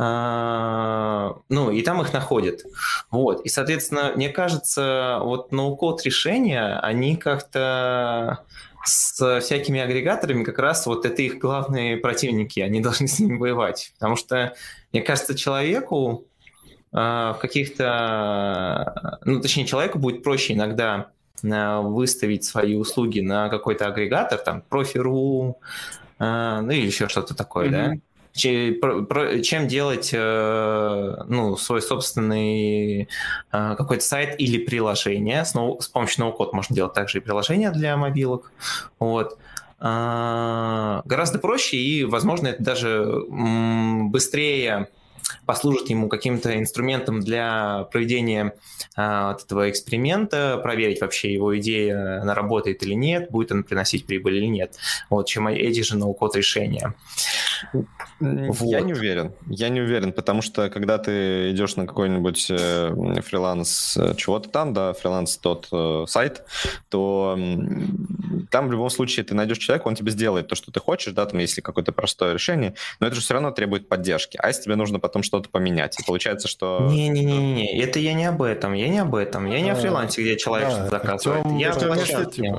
а, ну, и там их находят. Вот. И, соответственно, мне кажется, вот ноу-код решения, они как-то с всякими агрегаторами как раз вот это их главные противники, они должны с ними воевать. Потому что, мне кажется, человеку э, в каких-то... Ну, точнее, человеку будет проще иногда э, выставить свои услуги на какой-то агрегатор, там, профи.ру, э, ну или еще что-то такое, mm-hmm. да, чем делать э, ну, свой собственный э, какой-то сайт или приложение. С, помощью ноу-код можно делать также и приложения для мобилок. Вот. А, гораздо проще и, возможно, это даже быстрее послужит ему каким-то инструментом для проведения а, вот этого эксперимента, проверить вообще его идея, она работает или нет, будет она приносить прибыль или нет, вот, чем эти же ноу-код решения. Вот. Я не уверен. Я не уверен, потому что когда ты идешь на какой-нибудь э, фриланс э, чего-то там, да, фриланс тот э, сайт, то там в любом случае ты найдешь человека, он тебе сделает то, что ты хочешь, да, там если какое-то простое решение, но это же все равно требует поддержки. А если тебе нужно потом что-то поменять, и получается, что... Не-не-не, это я не об этом, я не об этом, я не о фрилансе, где человек что-то заказывает. Я в площадке.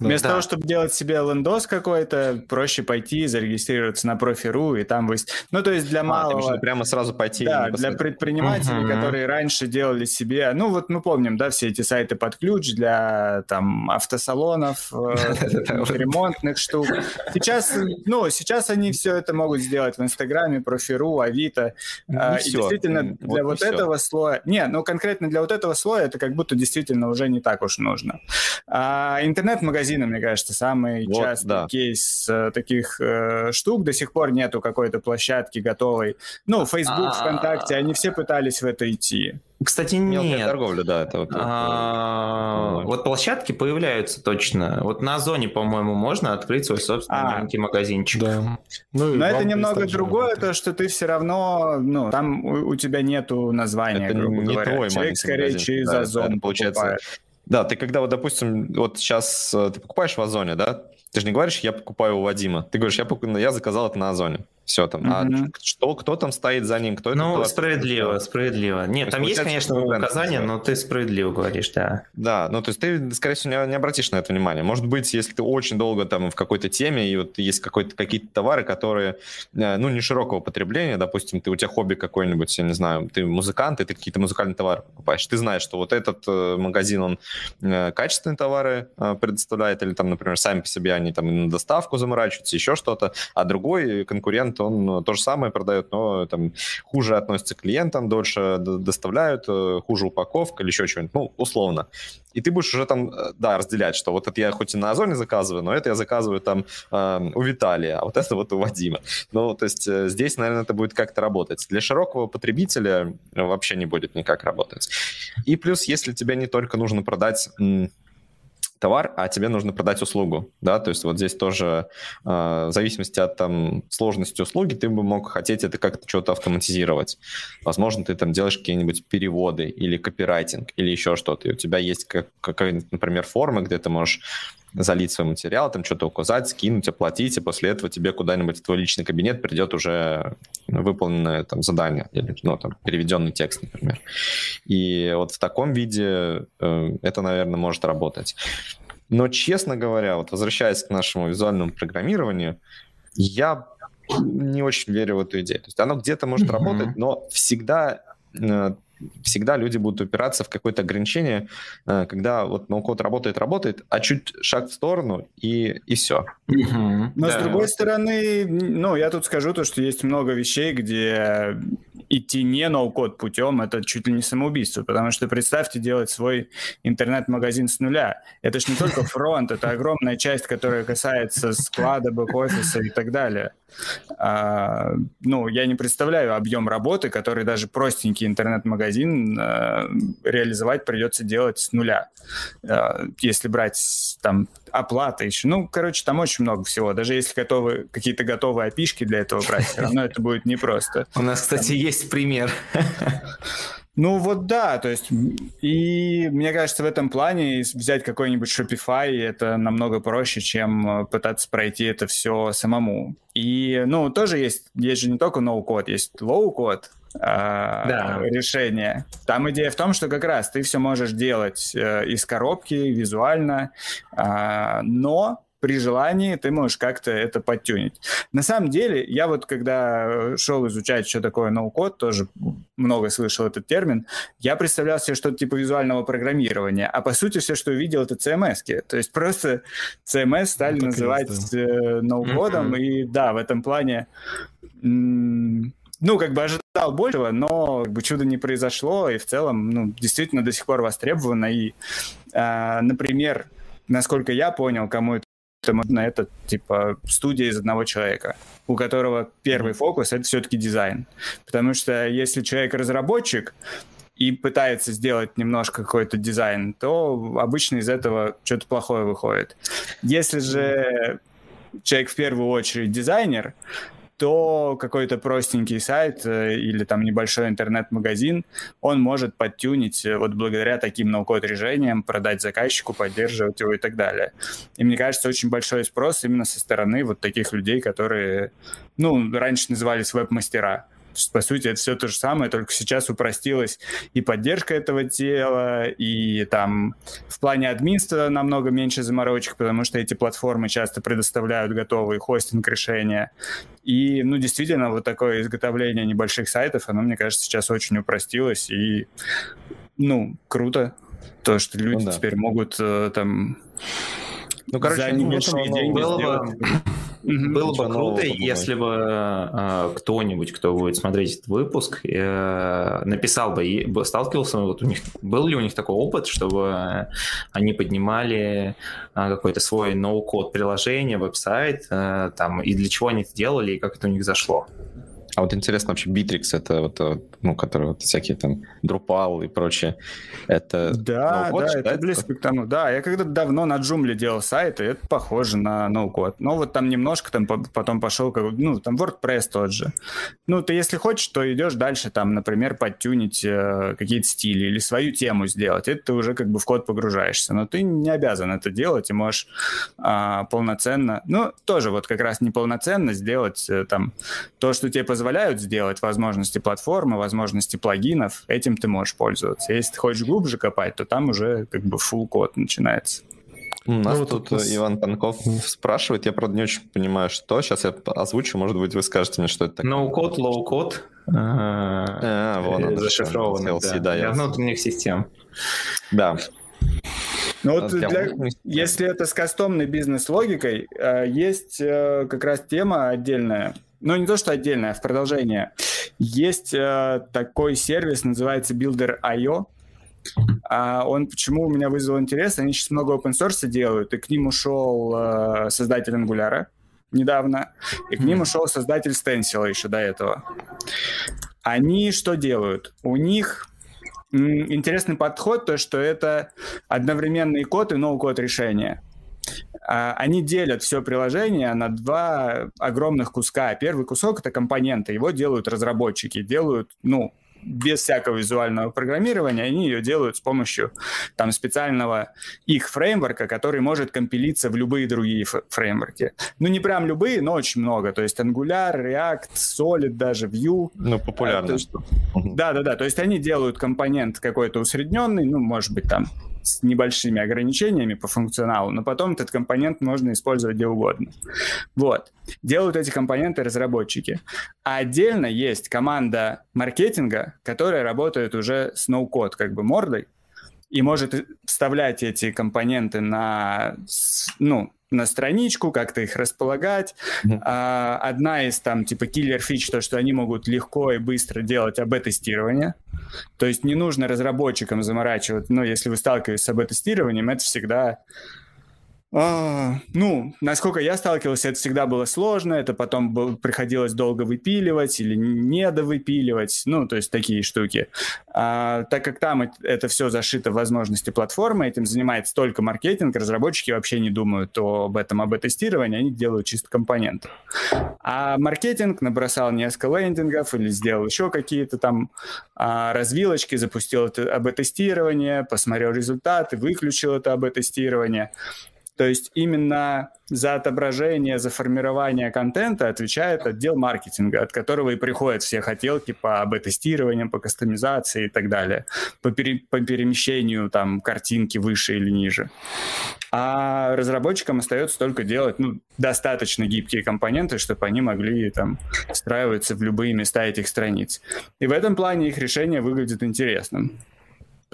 Вместо да. того, чтобы делать себе лендос какой-то, проще пойти, зарегистрироваться на профи.ру и там вы... Ну, то есть для а, малого... прямо сразу пойти... Да, для предпринимателей, угу. которые раньше делали себе... Ну, вот мы помним, да, все эти сайты под ключ для там автосалонов, э, ремонтных штук. Сейчас, ну, сейчас они все это могут сделать в Инстаграме, профи.ру, Авито. Ну, а, и действительно для вот этого слоя... Не, ну, конкретно для вот этого слоя это как будто действительно уже не так уж нужно. А интернет-магазин магазины, мне кажется, самый вот, частый да. кейс э, таких э, штук. До сих пор нету какой-то площадки готовой. Ну, Facebook, А-а-а. ВКонтакте, они все пытались в это идти. Кстати, Мелкая нет. торговля, да, это вот. А, вот площадки появляются точно. Вот на Озоне, по-моему, можно открыть свой собственный а, маленький магазинчик. Да. Ну, Но это немного другое, то, что ты все равно, ну, там у, у тебя нету названия, это грубо не говоря. Твой Человек скорее магазин. через да, Озон получается. Покупает. Да, ты когда вот, допустим, вот сейчас э, ты покупаешь в Озоне, да? Ты же не говоришь, я покупаю у Вадима. Ты говоришь, я, покуп... я заказал это на Озоне. Все там. Mm-hmm. А что, кто там стоит за ним, кто это? Ну, справедливо, справедливо. Нет, там есть, конечно, указания, но ты справедливо говоришь, да. Да, ну то есть ты, скорее всего, не, не обратишь на это внимание. Может быть, если ты очень долго там в какой-то теме, и вот есть какой-то, какие-то товары, которые, э, ну, не широкого потребления, допустим, ты у тебя хобби какой-нибудь, я не знаю, ты музыкант, и ты какие-то музыкальные товары покупаешь. Ты знаешь, что вот этот э, магазин, он э, качественные товары предоставляет, или там, например, сами по себе они там на доставку заморачиваются, еще что-то, а другой конкурент клиент, он ну, то же самое продает, но там хуже относится к клиентам, дольше доставляют, э, хуже упаковка или еще что-нибудь, ну, условно. И ты будешь уже там, э, да, разделять, что вот это я хоть и на Озоне заказываю, но это я заказываю там э, у Виталия, а вот это вот у Вадима. Ну, то есть э, здесь, наверное, это будет как-то работать. Для широкого потребителя вообще не будет никак работать. И плюс, если тебе не только нужно продать товар, а тебе нужно продать услугу, да, то есть вот здесь тоже э, в зависимости от там сложности услуги ты бы мог хотеть это как-то что-то автоматизировать. Возможно, ты там делаешь какие-нибудь переводы или копирайтинг или еще что-то, и у тебя есть, как, как например, формы, где ты можешь залить свой материал, там что-то указать, скинуть, оплатить, и после этого тебе куда-нибудь в твой личный кабинет придет уже выполненное там задание или ну, там, переведенный текст, например. И вот в таком виде э, это, наверное, может работать. Но, честно говоря, вот возвращаясь к нашему визуальному программированию, я не очень верю в эту идею. То есть оно где-то может mm-hmm. работать, но всегда э, всегда люди будут упираться в какое-то ограничение, э, когда вот ноу-код работает, работает, а чуть шаг в сторону и, и все. Но да. с другой стороны, ну, я тут скажу то, что есть много вещей, где идти не ноу-код путем, это чуть ли не самоубийство, потому что представьте делать свой интернет-магазин с нуля. Это же не только фронт, это огромная часть, которая касается склада, бэк-офиса и так далее. А, ну, я не представляю объем работы, который даже простенький интернет-магазин а, реализовать придется делать с нуля. А, если брать там оплата еще. Ну, короче, там очень много всего. Даже если готовы какие-то готовые опишки для этого брать, все равно это будет непросто. У нас, кстати, есть пример. Ну вот да, то есть, и мне кажется, в этом плане взять какой-нибудь Shopify это намного проще, чем э, пытаться пройти это все самому. И, ну, тоже есть, есть же не только no-code, есть а, да. решение. Там идея в том, что как раз ты все можешь делать э, из коробки визуально, э, но при желании ты можешь как-то это подтюнить. На самом деле, я вот когда э, шел изучать, что такое ноу-код, тоже много слышал этот термин, я представлял себе что-то типа визуального программирования, а по сути все, что увидел, это CMS. -ки. То есть просто CMS стали ну, называть да. ноу-кодом, и да, в этом плане ну, как бы ожидал большего, но как бы чудо не произошло, и в целом, ну, действительно до сих пор востребовано. И, э, например, насколько я понял, кому это можно это типа студия из одного человека, у которого первый фокус это все-таки дизайн. Потому что если человек разработчик и пытается сделать немножко какой-то дизайн, то обычно из этого что-то плохое выходит. Если же человек в первую очередь дизайнер, то какой-то простенький сайт э, или там небольшой интернет-магазин, он может подтюнить э, вот благодаря таким ноу-код решениям, продать заказчику, поддерживать его и так далее. И мне кажется, очень большой спрос именно со стороны вот таких людей, которые, ну, раньше назывались веб-мастера по сути, это все то же самое, только сейчас упростилась и поддержка этого тела, и там в плане админства намного меньше заморочек, потому что эти платформы часто предоставляют готовые хостинг решения. И, ну, действительно, вот такое изготовление небольших сайтов, оно, мне кажется, сейчас очень упростилось, и, ну, круто, то, что люди ну, да. теперь могут э, там ну, короче, за небольшие деньги было бы, было бы круто, если бы э, кто-нибудь, кто будет смотреть этот выпуск, э, написал бы, и сталкивался, вот у них, был ли у них такой опыт, чтобы они поднимали э, какой-то свой ноу-код приложение, веб-сайт, э, там, и для чего они это делали, и как это у них зашло. А вот интересно вообще, Bittrex, это вот, э, ну, который вот всякие там Drupal и прочее, это Да, да, это близко к тому. Да, я когда-то давно на Joomla делал сайт, и это похоже на ноу-код. Но вот там немножко там потом пошел, как, ну, там WordPress тот же. Ну, ты если хочешь, то идешь дальше, там, например, подтюнить э, какие-то стили или свою тему сделать. Это ты уже как бы в код погружаешься. Но ты не обязан это делать, и можешь э, полноценно, ну, тоже вот как раз неполноценно сделать э, там то, что тебе позволяют сделать возможности платформы, возможности плагинов, этим ты можешь пользоваться. Если ты хочешь глубже копать, то там уже как бы full код начинается. У нас ну, тут нас... Иван Панков спрашивает, я, правда, не очень понимаю, что. Сейчас я озвучу, может быть, вы скажете мне, что это такое. No-код, low-код. А, вон он. Зашифрованный, да. да. Для внутренних систем. Да. Ну вот для, для, если это с кастомной бизнес-логикой, э, есть э, как раз тема отдельная, ну не то, что отдельное, а в продолжение. Есть э, такой сервис, называется Builder.io. А он почему у меня вызвал интерес? Они сейчас много open source делают, и к ним ушел э, создатель Angular недавно, и к ним ушел создатель Stencil еще до этого. Они что делают? У них интересный подход, то, что это одновременный код и ноу-код решения. А, они делят все приложение на два огромных куска. Первый кусок — это компоненты, его делают разработчики, делают, ну, без всякого визуального программирования, они ее делают с помощью там специального их фреймворка, который может компилиться в любые другие фреймворки. Ну, не прям любые, но очень много. То есть Angular, React, Solid, даже Vue. Ну, популярно. Да-да-да, то есть они делают компонент какой-то усредненный, ну, может быть, там с небольшими ограничениями по функционалу, но потом этот компонент можно использовать где угодно. Вот. Делают эти компоненты разработчики. А отдельно есть команда маркетинга, которая работает уже с ноу-код как бы мордой, и может вставлять эти компоненты на, ну, на страничку, как-то их располагать. Mm-hmm. А, одна из там типа киллер фич, то, что они могут легко и быстро делать АБ-тестирование. То есть не нужно разработчикам заморачивать, но если вы сталкиваетесь с АБ-тестированием, это всегда а, ну, насколько я сталкивался, это всегда было сложно, это потом был, приходилось долго выпиливать или недовыпиливать, ну, то есть такие штуки. А, так как там это все зашито в возможности платформы, этим занимается только маркетинг, разработчики вообще не думают об этом, об тестировании, они делают чисто компоненты. А маркетинг набросал несколько лендингов или сделал еще какие-то там а, развилочки, запустил это АБ-тестирование, посмотрел результаты, выключил это АБ-тестирование. То есть именно за отображение, за формирование контента отвечает отдел маркетинга, от которого и приходят все хотелки по бета-тестированию, по кастомизации и так далее, по, пере, по перемещению там картинки выше или ниже. А разработчикам остается только делать ну, достаточно гибкие компоненты, чтобы они могли там встраиваться в любые места этих страниц. И в этом плане их решение выглядит интересным.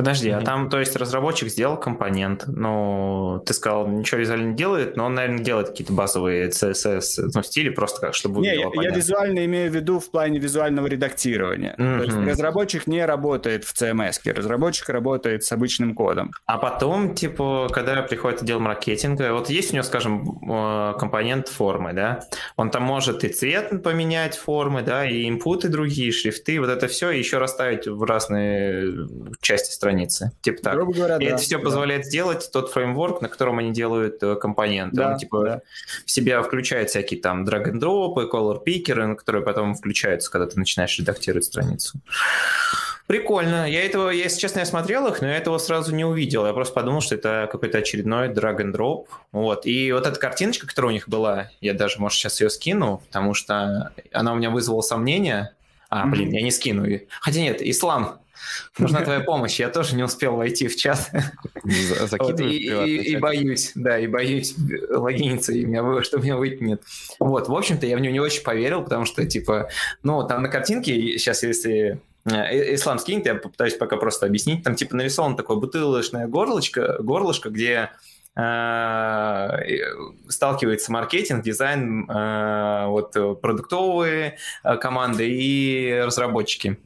Подожди, а там, то есть, разработчик сделал компонент, ну, ты сказал, ничего визуально не делает, но он, наверное, делает какие-то базовые CSS, ну, стили просто как, чтобы Не, я, я визуально имею в виду в плане визуального редактирования. Mm-hmm. То есть, разработчик не работает в CMS, разработчик работает с обычным кодом. А потом, типа, когда приходит отдел маркетинга, вот есть у него, скажем, э, компонент формы, да, он там может и цвет поменять формы, да, и инпуты другие, шрифты, вот это все, и еще расставить в разные части страницы страницы. Типа так. Грубо говоря, и да, это все да. позволяет сделать тот фреймворк, на котором они делают э, компоненты. Да, Он типа да. в себя включает всякие там drag and drop, color picker, которые потом включаются, когда ты начинаешь редактировать страницу. Прикольно. Я этого, я, если честно, я смотрел их, но я этого сразу не увидел. Я просто подумал, что это какой-то очередной drag and drop. Вот. И вот эта картиночка, которая у них была, я даже, может, сейчас ее скину, потому что она у меня вызвала сомнения. А, блин, mm-hmm. я не скину. Хотя нет, Ислам, Нужна твоя помощь. Я тоже не успел войти в чат. Вот, и, и, и боюсь, да, и боюсь логиниться, и меня, что меня выкинет. Вот, в общем-то, я в него не очень поверил, потому что, типа, ну, там на картинке, сейчас, если э, Ислам скинет, я попытаюсь пока просто объяснить. Там типа нарисован такое бутылочное горлышко, горлышко, где э, сталкивается маркетинг, дизайн, э, вот продуктовые команды и разработчики.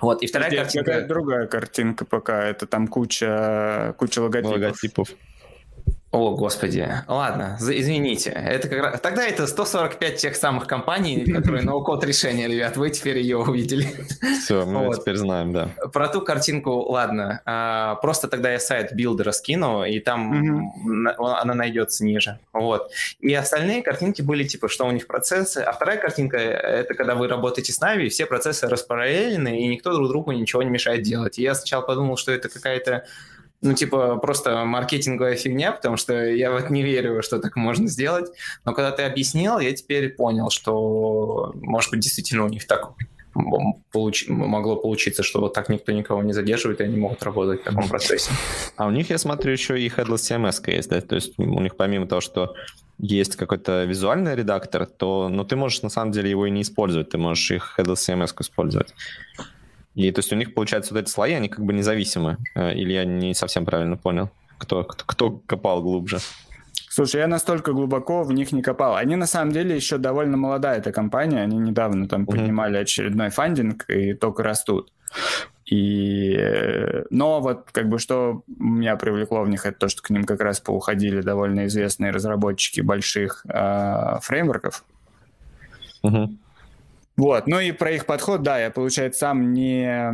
Вот, и вторая Здесь картинка... Другая картинка пока, это там куча, куча логотипов. логотипов. О, господи. Ладно, извините. Это как раз... Тогда это 145 тех самых компаний, которые ноу-код решения, ребят. Вы теперь ее увидели. Все, мы вот. теперь знаем, да. Про ту картинку, ладно. А, просто тогда я сайт билдера скину, и там угу. она найдется ниже. Вот. И остальные картинки были типа, что у них процессы. А вторая картинка — это когда вы работаете с Navi, все процессы распараллелены, и никто друг другу ничего не мешает делать. И я сначала подумал, что это какая-то ну, типа, просто маркетинговая фигня, потому что я вот не верю, что так можно сделать. Но когда ты объяснил, я теперь понял, что, может быть, действительно у них так получ... могло получиться, что вот так никто никого не задерживает, и они могут работать в таком процессе. А у них, я смотрю, еще и Headless CMS есть, да? То есть у них помимо того, что есть какой-то визуальный редактор, то ну, ты можешь на самом деле его и не использовать, ты можешь их Headless CMS использовать. И то есть у них, получается, вот эти слои, они как бы независимы. Э, или я не совсем правильно понял, кто, кто, кто копал глубже? Слушай, я настолько глубоко в них не копал. Они на самом деле еще довольно молодая эта компания. Они недавно там mm-hmm. поднимали очередной фандинг и только растут. И... Но вот как бы что меня привлекло в них, это то, что к ним как раз поуходили довольно известные разработчики больших э, фреймворков. Угу. Вот, ну и про их подход, да, я, получается, сам не,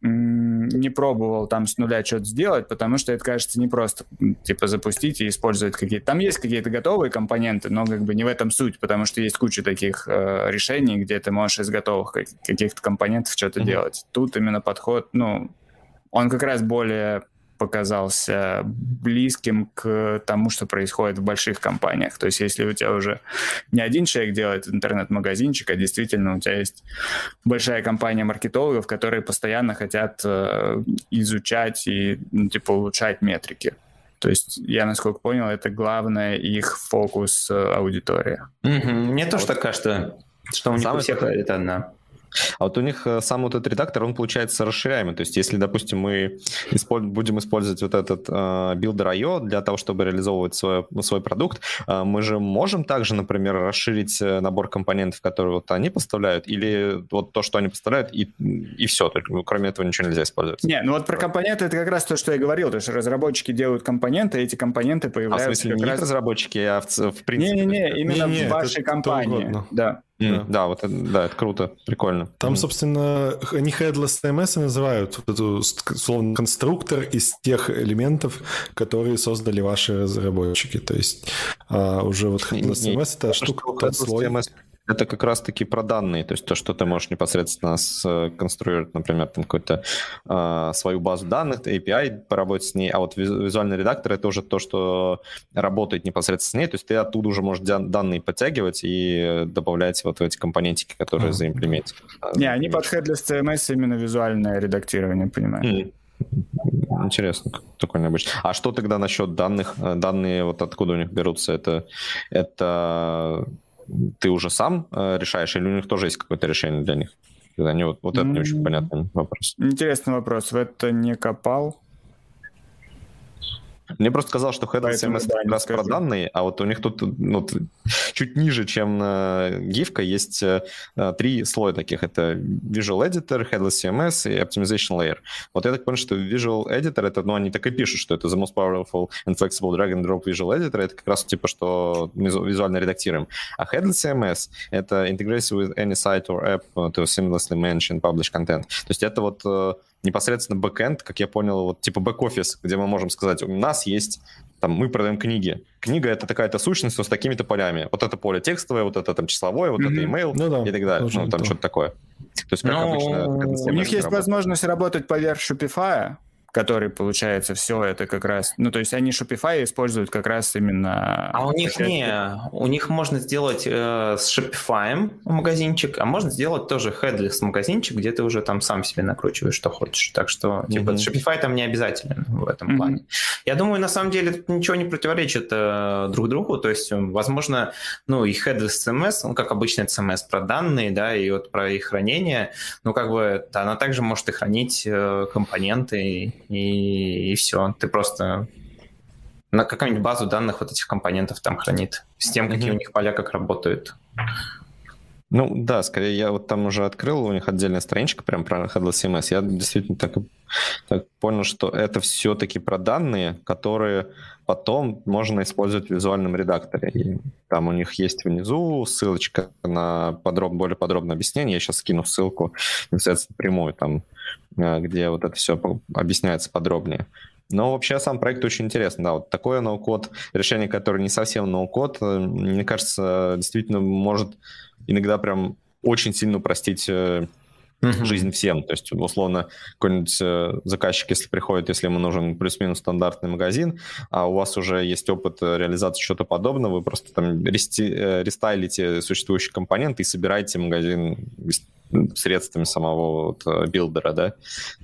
не пробовал там с нуля что-то сделать, потому что это кажется не просто, типа, запустить и использовать какие-то... Там есть какие-то готовые компоненты, но как бы не в этом суть, потому что есть куча таких э, решений, где ты можешь из готовых каких-то компонентов что-то mm-hmm. делать. Тут именно подход, ну, он как раз более показался близким к тому, что происходит в больших компаниях. То есть если у тебя уже не один человек делает интернет-магазинчик, а действительно у тебя есть большая компания маркетологов, которые постоянно хотят э, изучать и ну, типа улучшать метрики. То есть, я, насколько понял, это главное их фокус э, аудитория. Mm-hmm. Мне а тоже вот. так кажется, что у них у всех это одна. А вот у них э, сам вот этот редактор, он получается расширяемый. То есть если, допустим, мы использ... будем использовать вот этот э, Builder.io для того, чтобы реализовывать свой, свой продукт, э, мы же можем также, например, расширить э, набор компонентов, которые вот они поставляют, или вот то, что они поставляют, и, и все, только, ну, кроме этого ничего нельзя использовать. Не, ну вот про компоненты это как раз то, что я говорил, то есть разработчики делают компоненты, и эти компоненты появляются а в смысле, не раз... разработчики, а в, в принципе... Не-не-не, именно не, не, в вашей компании. Да. Mm, да. вот это, да, это круто, прикольно. Там, mm. собственно, они headless CMS называют вот эту, словно, конструктор из тех элементов, которые создали ваши разработчики. То есть а, уже вот headless CMS — это штука, тот слой. CMS это как раз-таки про данные, то есть то, что ты можешь непосредственно сконструировать, например, там какую-то э, свою базу данных, API, поработать с ней, а вот визуальный редактор — это уже то, что работает непосредственно с ней, то есть ты оттуда уже можешь данные подтягивать и добавлять вот эти компонентики, которые mm. заимплементированы. Не, они под headless CMS именно визуальное редактирование, понимаешь? Mm. Интересно, такой необычный. А что тогда насчет данных? Данные вот откуда у них берутся? Это, это ты уже сам э, решаешь, или у них тоже есть какое-то решение для них? Они вот, вот это не очень понятный вопрос. Интересный вопрос. В это не копал. Мне просто сказал, что Headless CMS да, как раз про данные, а вот у них тут ну, чуть ниже, чем гифка, есть э, три слоя таких. Это Visual Editor, Headless CMS и Optimization Layer. Вот я так понял, что Visual Editor, это, ну, они так и пишут, что это the most powerful and flexible drag and drop Visual Editor, это как раз типа, что визуально редактируем. А Headless CMS — это integrates with any site or app to seamlessly manage and publish content. То есть это вот э, непосредственно бэкэнд, как я понял, вот типа бэк-офис, где мы можем сказать, у нас есть, там, мы продаем книги. Книга — это такая-то сущность с такими-то полями. Вот это поле текстовое, вот это там числовое, вот mm-hmm. это email ну, да, и так далее. Ну, там что-то такое. То есть, как ну, обычно... У них есть работает. возможность работать поверх Shopify, который, получается, все это как раз... Ну, то есть они Shopify используют как раз именно... А у них не, у них можно сделать э, с Shopify магазинчик, а можно сделать тоже headless магазинчик, где ты уже там сам себе накручиваешь, что хочешь. Так что, типа, mm-hmm. Shopify там не обязательно в этом mm-hmm. плане. Я думаю, на самом деле, тут ничего не противоречит э, друг другу, то есть, возможно, ну, и headless CMS, ну, как обычно, CMS про данные, да, и вот про их хранение, ну, как бы, да, она также может и хранить э, компоненты и, и все. Ты просто на какую-нибудь базу данных вот этих компонентов там хранит, с тем, какие mm-hmm. у них поля, как работают. Ну да, скорее я вот там уже открыл, у них отдельная страничка прям про Headless CMS. Я действительно так, так понял, что это все-таки про данные, которые потом можно использовать в визуальном редакторе. И там у них есть внизу ссылочка на подроб, более подробное объяснение. Я сейчас скину ссылку, непосредственно прямую, там, э, где вот это все объясняется подробнее. Но вообще сам проект очень интересный. Да, вот такое ноу-код, решение, которое не совсем ноу-код, э, мне кажется, действительно может иногда прям очень сильно упростить э, mm-hmm. жизнь всем. То есть, условно, какой-нибудь э, заказчик, если приходит, если ему нужен плюс-минус стандартный магазин, а у вас уже есть опыт э, реализации чего-то подобного, вы просто там рести, restyle'ите существующий компонент и собираете магазин средствами самого вот builder'а, да,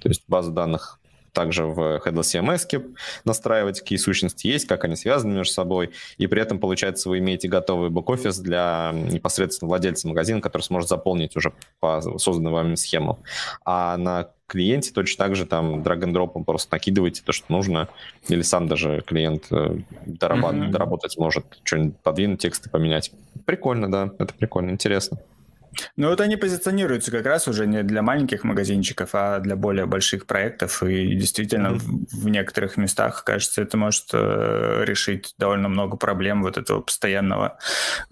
то есть база данных также в Headless CMS настраивать, какие сущности есть, как они связаны между собой, и при этом, получается, вы имеете готовый бэк-офис для непосредственно владельца магазина, который сможет заполнить уже по созданной вами схему. А на клиенте точно так же там drop просто накидываете то, что нужно, или сам даже клиент э, доработ- mm-hmm. доработать может, что-нибудь подвинуть, тексты поменять. Прикольно, да, это прикольно, интересно. Ну вот они позиционируются как раз уже не для маленьких магазинчиков, а для более больших проектов. И действительно mm-hmm. в, некоторых местах, кажется, это может э, решить довольно много проблем вот этого постоянного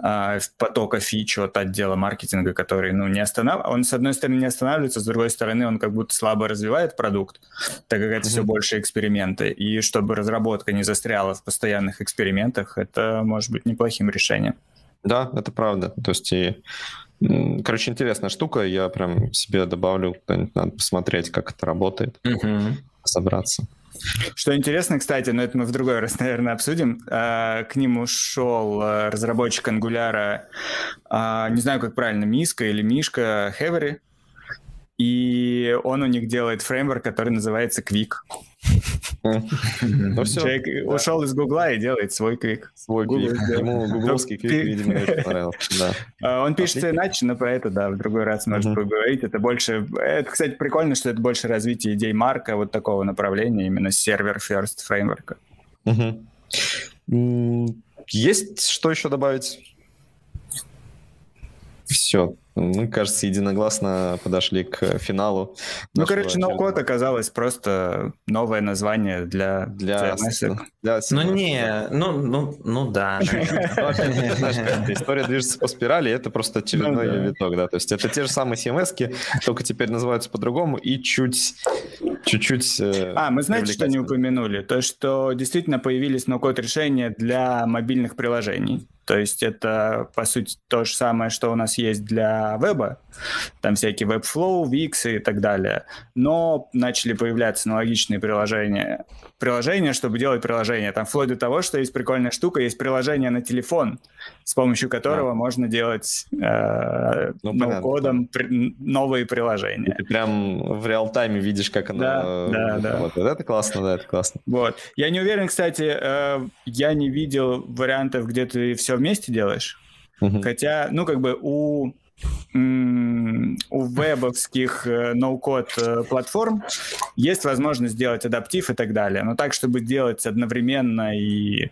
э, потока фич от отдела маркетинга, который ну, не останавливается. Он, с одной стороны, не останавливается, с другой стороны, он как будто слабо развивает продукт, так как это mm-hmm. все больше эксперименты. И чтобы разработка не застряла в постоянных экспериментах, это может быть неплохим решением. Да, это правда. То есть и Короче, интересная штука. Я прям себе добавлю, надо посмотреть, как это работает, угу. собраться. Что интересно, кстати, но это мы в другой раз, наверное, обсудим. А, к ним ушел а, разработчик Angular, а, не знаю, как правильно, Миска или Мишка Хевери. и он у них делает фреймворк, который называется Quick. Ну, все. Человек ушел из Гугла и делает свой Quick. Свой Quick. Ему гугловский Quick, видимо, очень понравился. А, он пишется иначе, но про это, да, в другой раз можно поговорить. Это больше... Это, кстати, прикольно, что это больше развитие идей Марка, вот такого направления, именно сервер-first фреймворка. Есть что еще добавить? Все. Мы, кажется, единогласно подошли к финалу. Ну, короче, ноу-код оказалось просто новое название для для, CMS. для Ну, не, ну, ну, ну да. История движется по спирали, это просто очередной ну виток, да. То есть это те же самые CMS, только теперь называются по-другому и чуть чуть-чуть... Э, а, мы знаете, что не упомянули? То, что действительно появились ноу-код решения для мобильных приложений. То есть это, по сути, то же самое, что у нас есть для веба. Там всякие Webflow, Wix и так далее. Но начали появляться аналогичные приложения. Приложения, чтобы делать приложения. Там вплоть до того, что есть прикольная штука, есть приложение на телефон, с помощью которого да. можно делать э, ну, кодом при, новые приложения. ты прям в реал-тайме видишь, как оно... Да, да, да. Вот. Это классно, да, это классно. Вот. Я не уверен, кстати, э, я не видел вариантов, где ты все вместе делаешь. Угу. Хотя, ну, как бы у у вебовских э, ноу-код э, платформ есть возможность сделать адаптив и так далее. Но так, чтобы делать одновременно и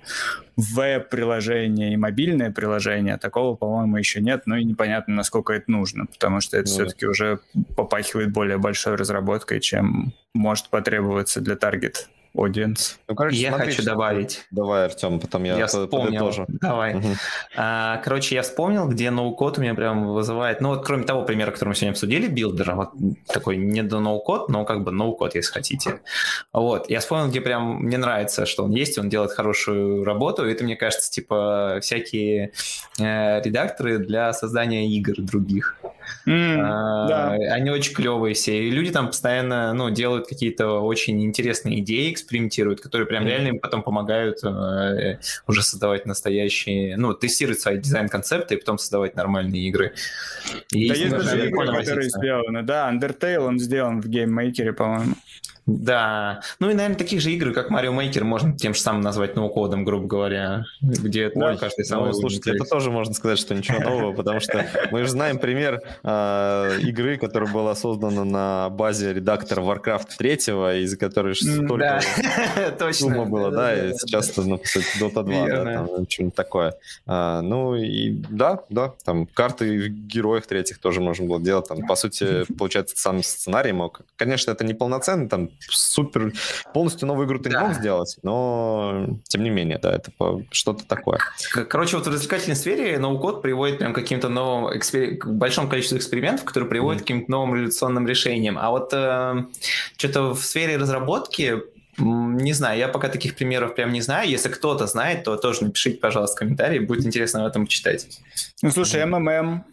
веб-приложение, и мобильное приложение, такого, по-моему, еще нет. Ну и непонятно, насколько это нужно, потому что это ну, все-таки уже попахивает более большой разработкой, чем может потребоваться для таргет audience. Ну, короче, я смотри, хочу что... добавить. Давай, Артем, потом я, я вспомнил. тоже. Давай. Угу. А, короче, я вспомнил, где no-code у меня прям вызывает... Ну, вот кроме того примера, который мы сегодня обсудили, Builder'а, вот такой не до no-code, но как бы no-code, если хотите. Вот. Я вспомнил, где прям мне нравится, что он есть, он делает хорошую работу, и это, мне кажется, типа всякие э, редакторы для создания игр других. Mm, а, да. Они очень клевые все. И люди там постоянно ну, делают какие-то очень интересные идеи, экспериментируют, которые прям реально им потом помогают э, уже создавать настоящие, ну, тестировать свои дизайн-концепты и потом создавать нормальные игры. И да есть даже игры, которые сделаны. Да, Undertale он сделан в GameMaker'е, по-моему. Да. Ну и, наверное, таких же игр, как Mario Maker, можно тем же самым назвать no-code'ом, грубо говоря, где да, каждый самый ну, Слушайте, это тоже можно сказать, что ничего нового, потому что мы же знаем пример э, игры, которая была создана на базе редактора Warcraft 3, из которой столько сумма было, да, и сейчас это, ну, по сути, Dota 2, да, там что-нибудь такое. А, ну и да, да, там карты в героях третьих тоже можно было делать, там, по сути, получается, сам сценарий мог. Конечно, это не полноценный, там, супер, полностью новую игру ты да. не мог сделать, но тем не менее, да, это что-то такое. Короче, вот в развлекательной сфере ноу-код приводит прям к каким-то новым, экспер... к большому количеству экспериментов, которые приводят mm-hmm. к каким-то новым революционным решениям. А вот э, что-то в сфере разработки не знаю, я пока таких примеров прям не знаю. Если кто-то знает, то тоже напишите, пожалуйста, комментарии, будет интересно об этом почитать. Ну, слушай, МММ,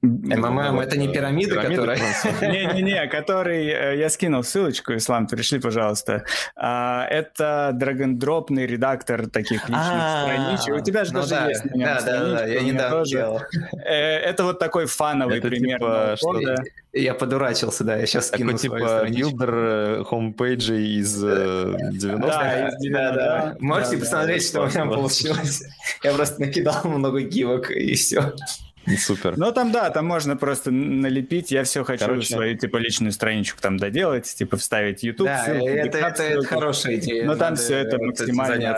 МММ это не пирамида, которая... Не-не-не, который... Э, я скинул ссылочку, Ислам, пришли, пожалуйста. А, это драгондропный редактор таких личных а, страничек. У тебя же ну даже есть Да, да, да, я недавно делал. Э, это вот такой фановый пример. Типа я подурачился, да, я сейчас скину Такой типа builder homepage ей из 90-х. Да, да, да. Можете посмотреть, что у меня получилось. Я просто накидал много гифок, и все. Супер. Ну, там, да, там можно просто налепить. Я все хочу Короче... свою, типа, личную страничку там доделать, типа, вставить YouTube. Да, ссылку, это, это, это хорошая идея. Но там все это максимально...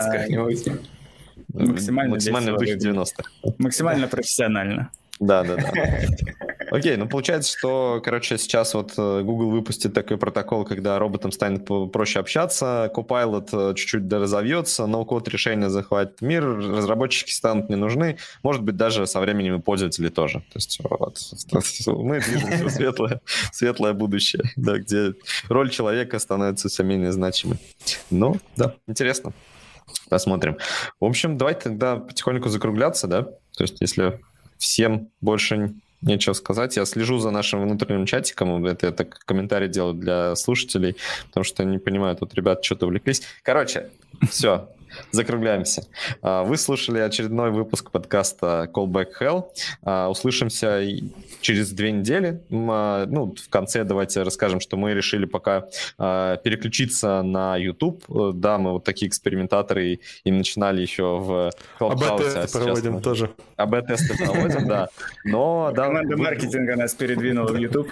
Максимально, максимально в духе 90-х. Максимально профессионально. Да, да, да. Окей, ну получается, что, короче, сейчас вот э, Google выпустит такой протокол, когда роботам станет проще общаться, Copilot э, чуть-чуть разовьется, ноу-код решения захватит мир, разработчики станут не нужны, может быть, даже со временем и пользователи тоже. То есть вот, мы движемся в светлое, светлое будущее, да, где роль человека становится все менее значимой. Ну, да, интересно. Посмотрим. В общем, давайте тогда потихоньку закругляться, да? То есть, если всем больше нечего сказать. Я слежу за нашим внутренним чатиком. Это так комментарий делаю для слушателей, потому что не понимаю, тут ребята что-то увлеклись. Короче, все. Закругляемся. А, вы слушали очередной выпуск подкаста Callback Hell. А, услышимся через две недели. А, ну, в конце давайте расскажем, что мы решили пока переключиться на YouTube. Да, мы вот такие экспериментаторы и начинали еще в Clubhouse. АБ-тесты проводим мы... тоже. АБ-тесты проводим, да. Но, да, Команда маркетинга нас передвинула в YouTube.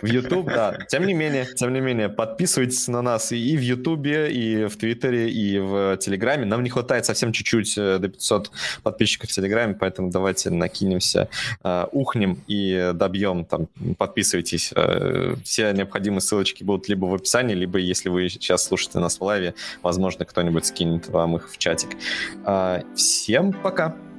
В YouTube, да. Тем не менее, тем не менее, подписывайтесь на нас и в YouTube, и в Твиттере, и в Телеграме. Нам не хватает совсем чуть-чуть э, до 500 подписчиков в Телеграме, поэтому давайте накинемся, э, ухнем и добьем. Там, подписывайтесь. Э, все необходимые ссылочки будут либо в описании, либо если вы сейчас слушаете нас в лайве, возможно, кто-нибудь скинет вам их в чатик. Всем пока!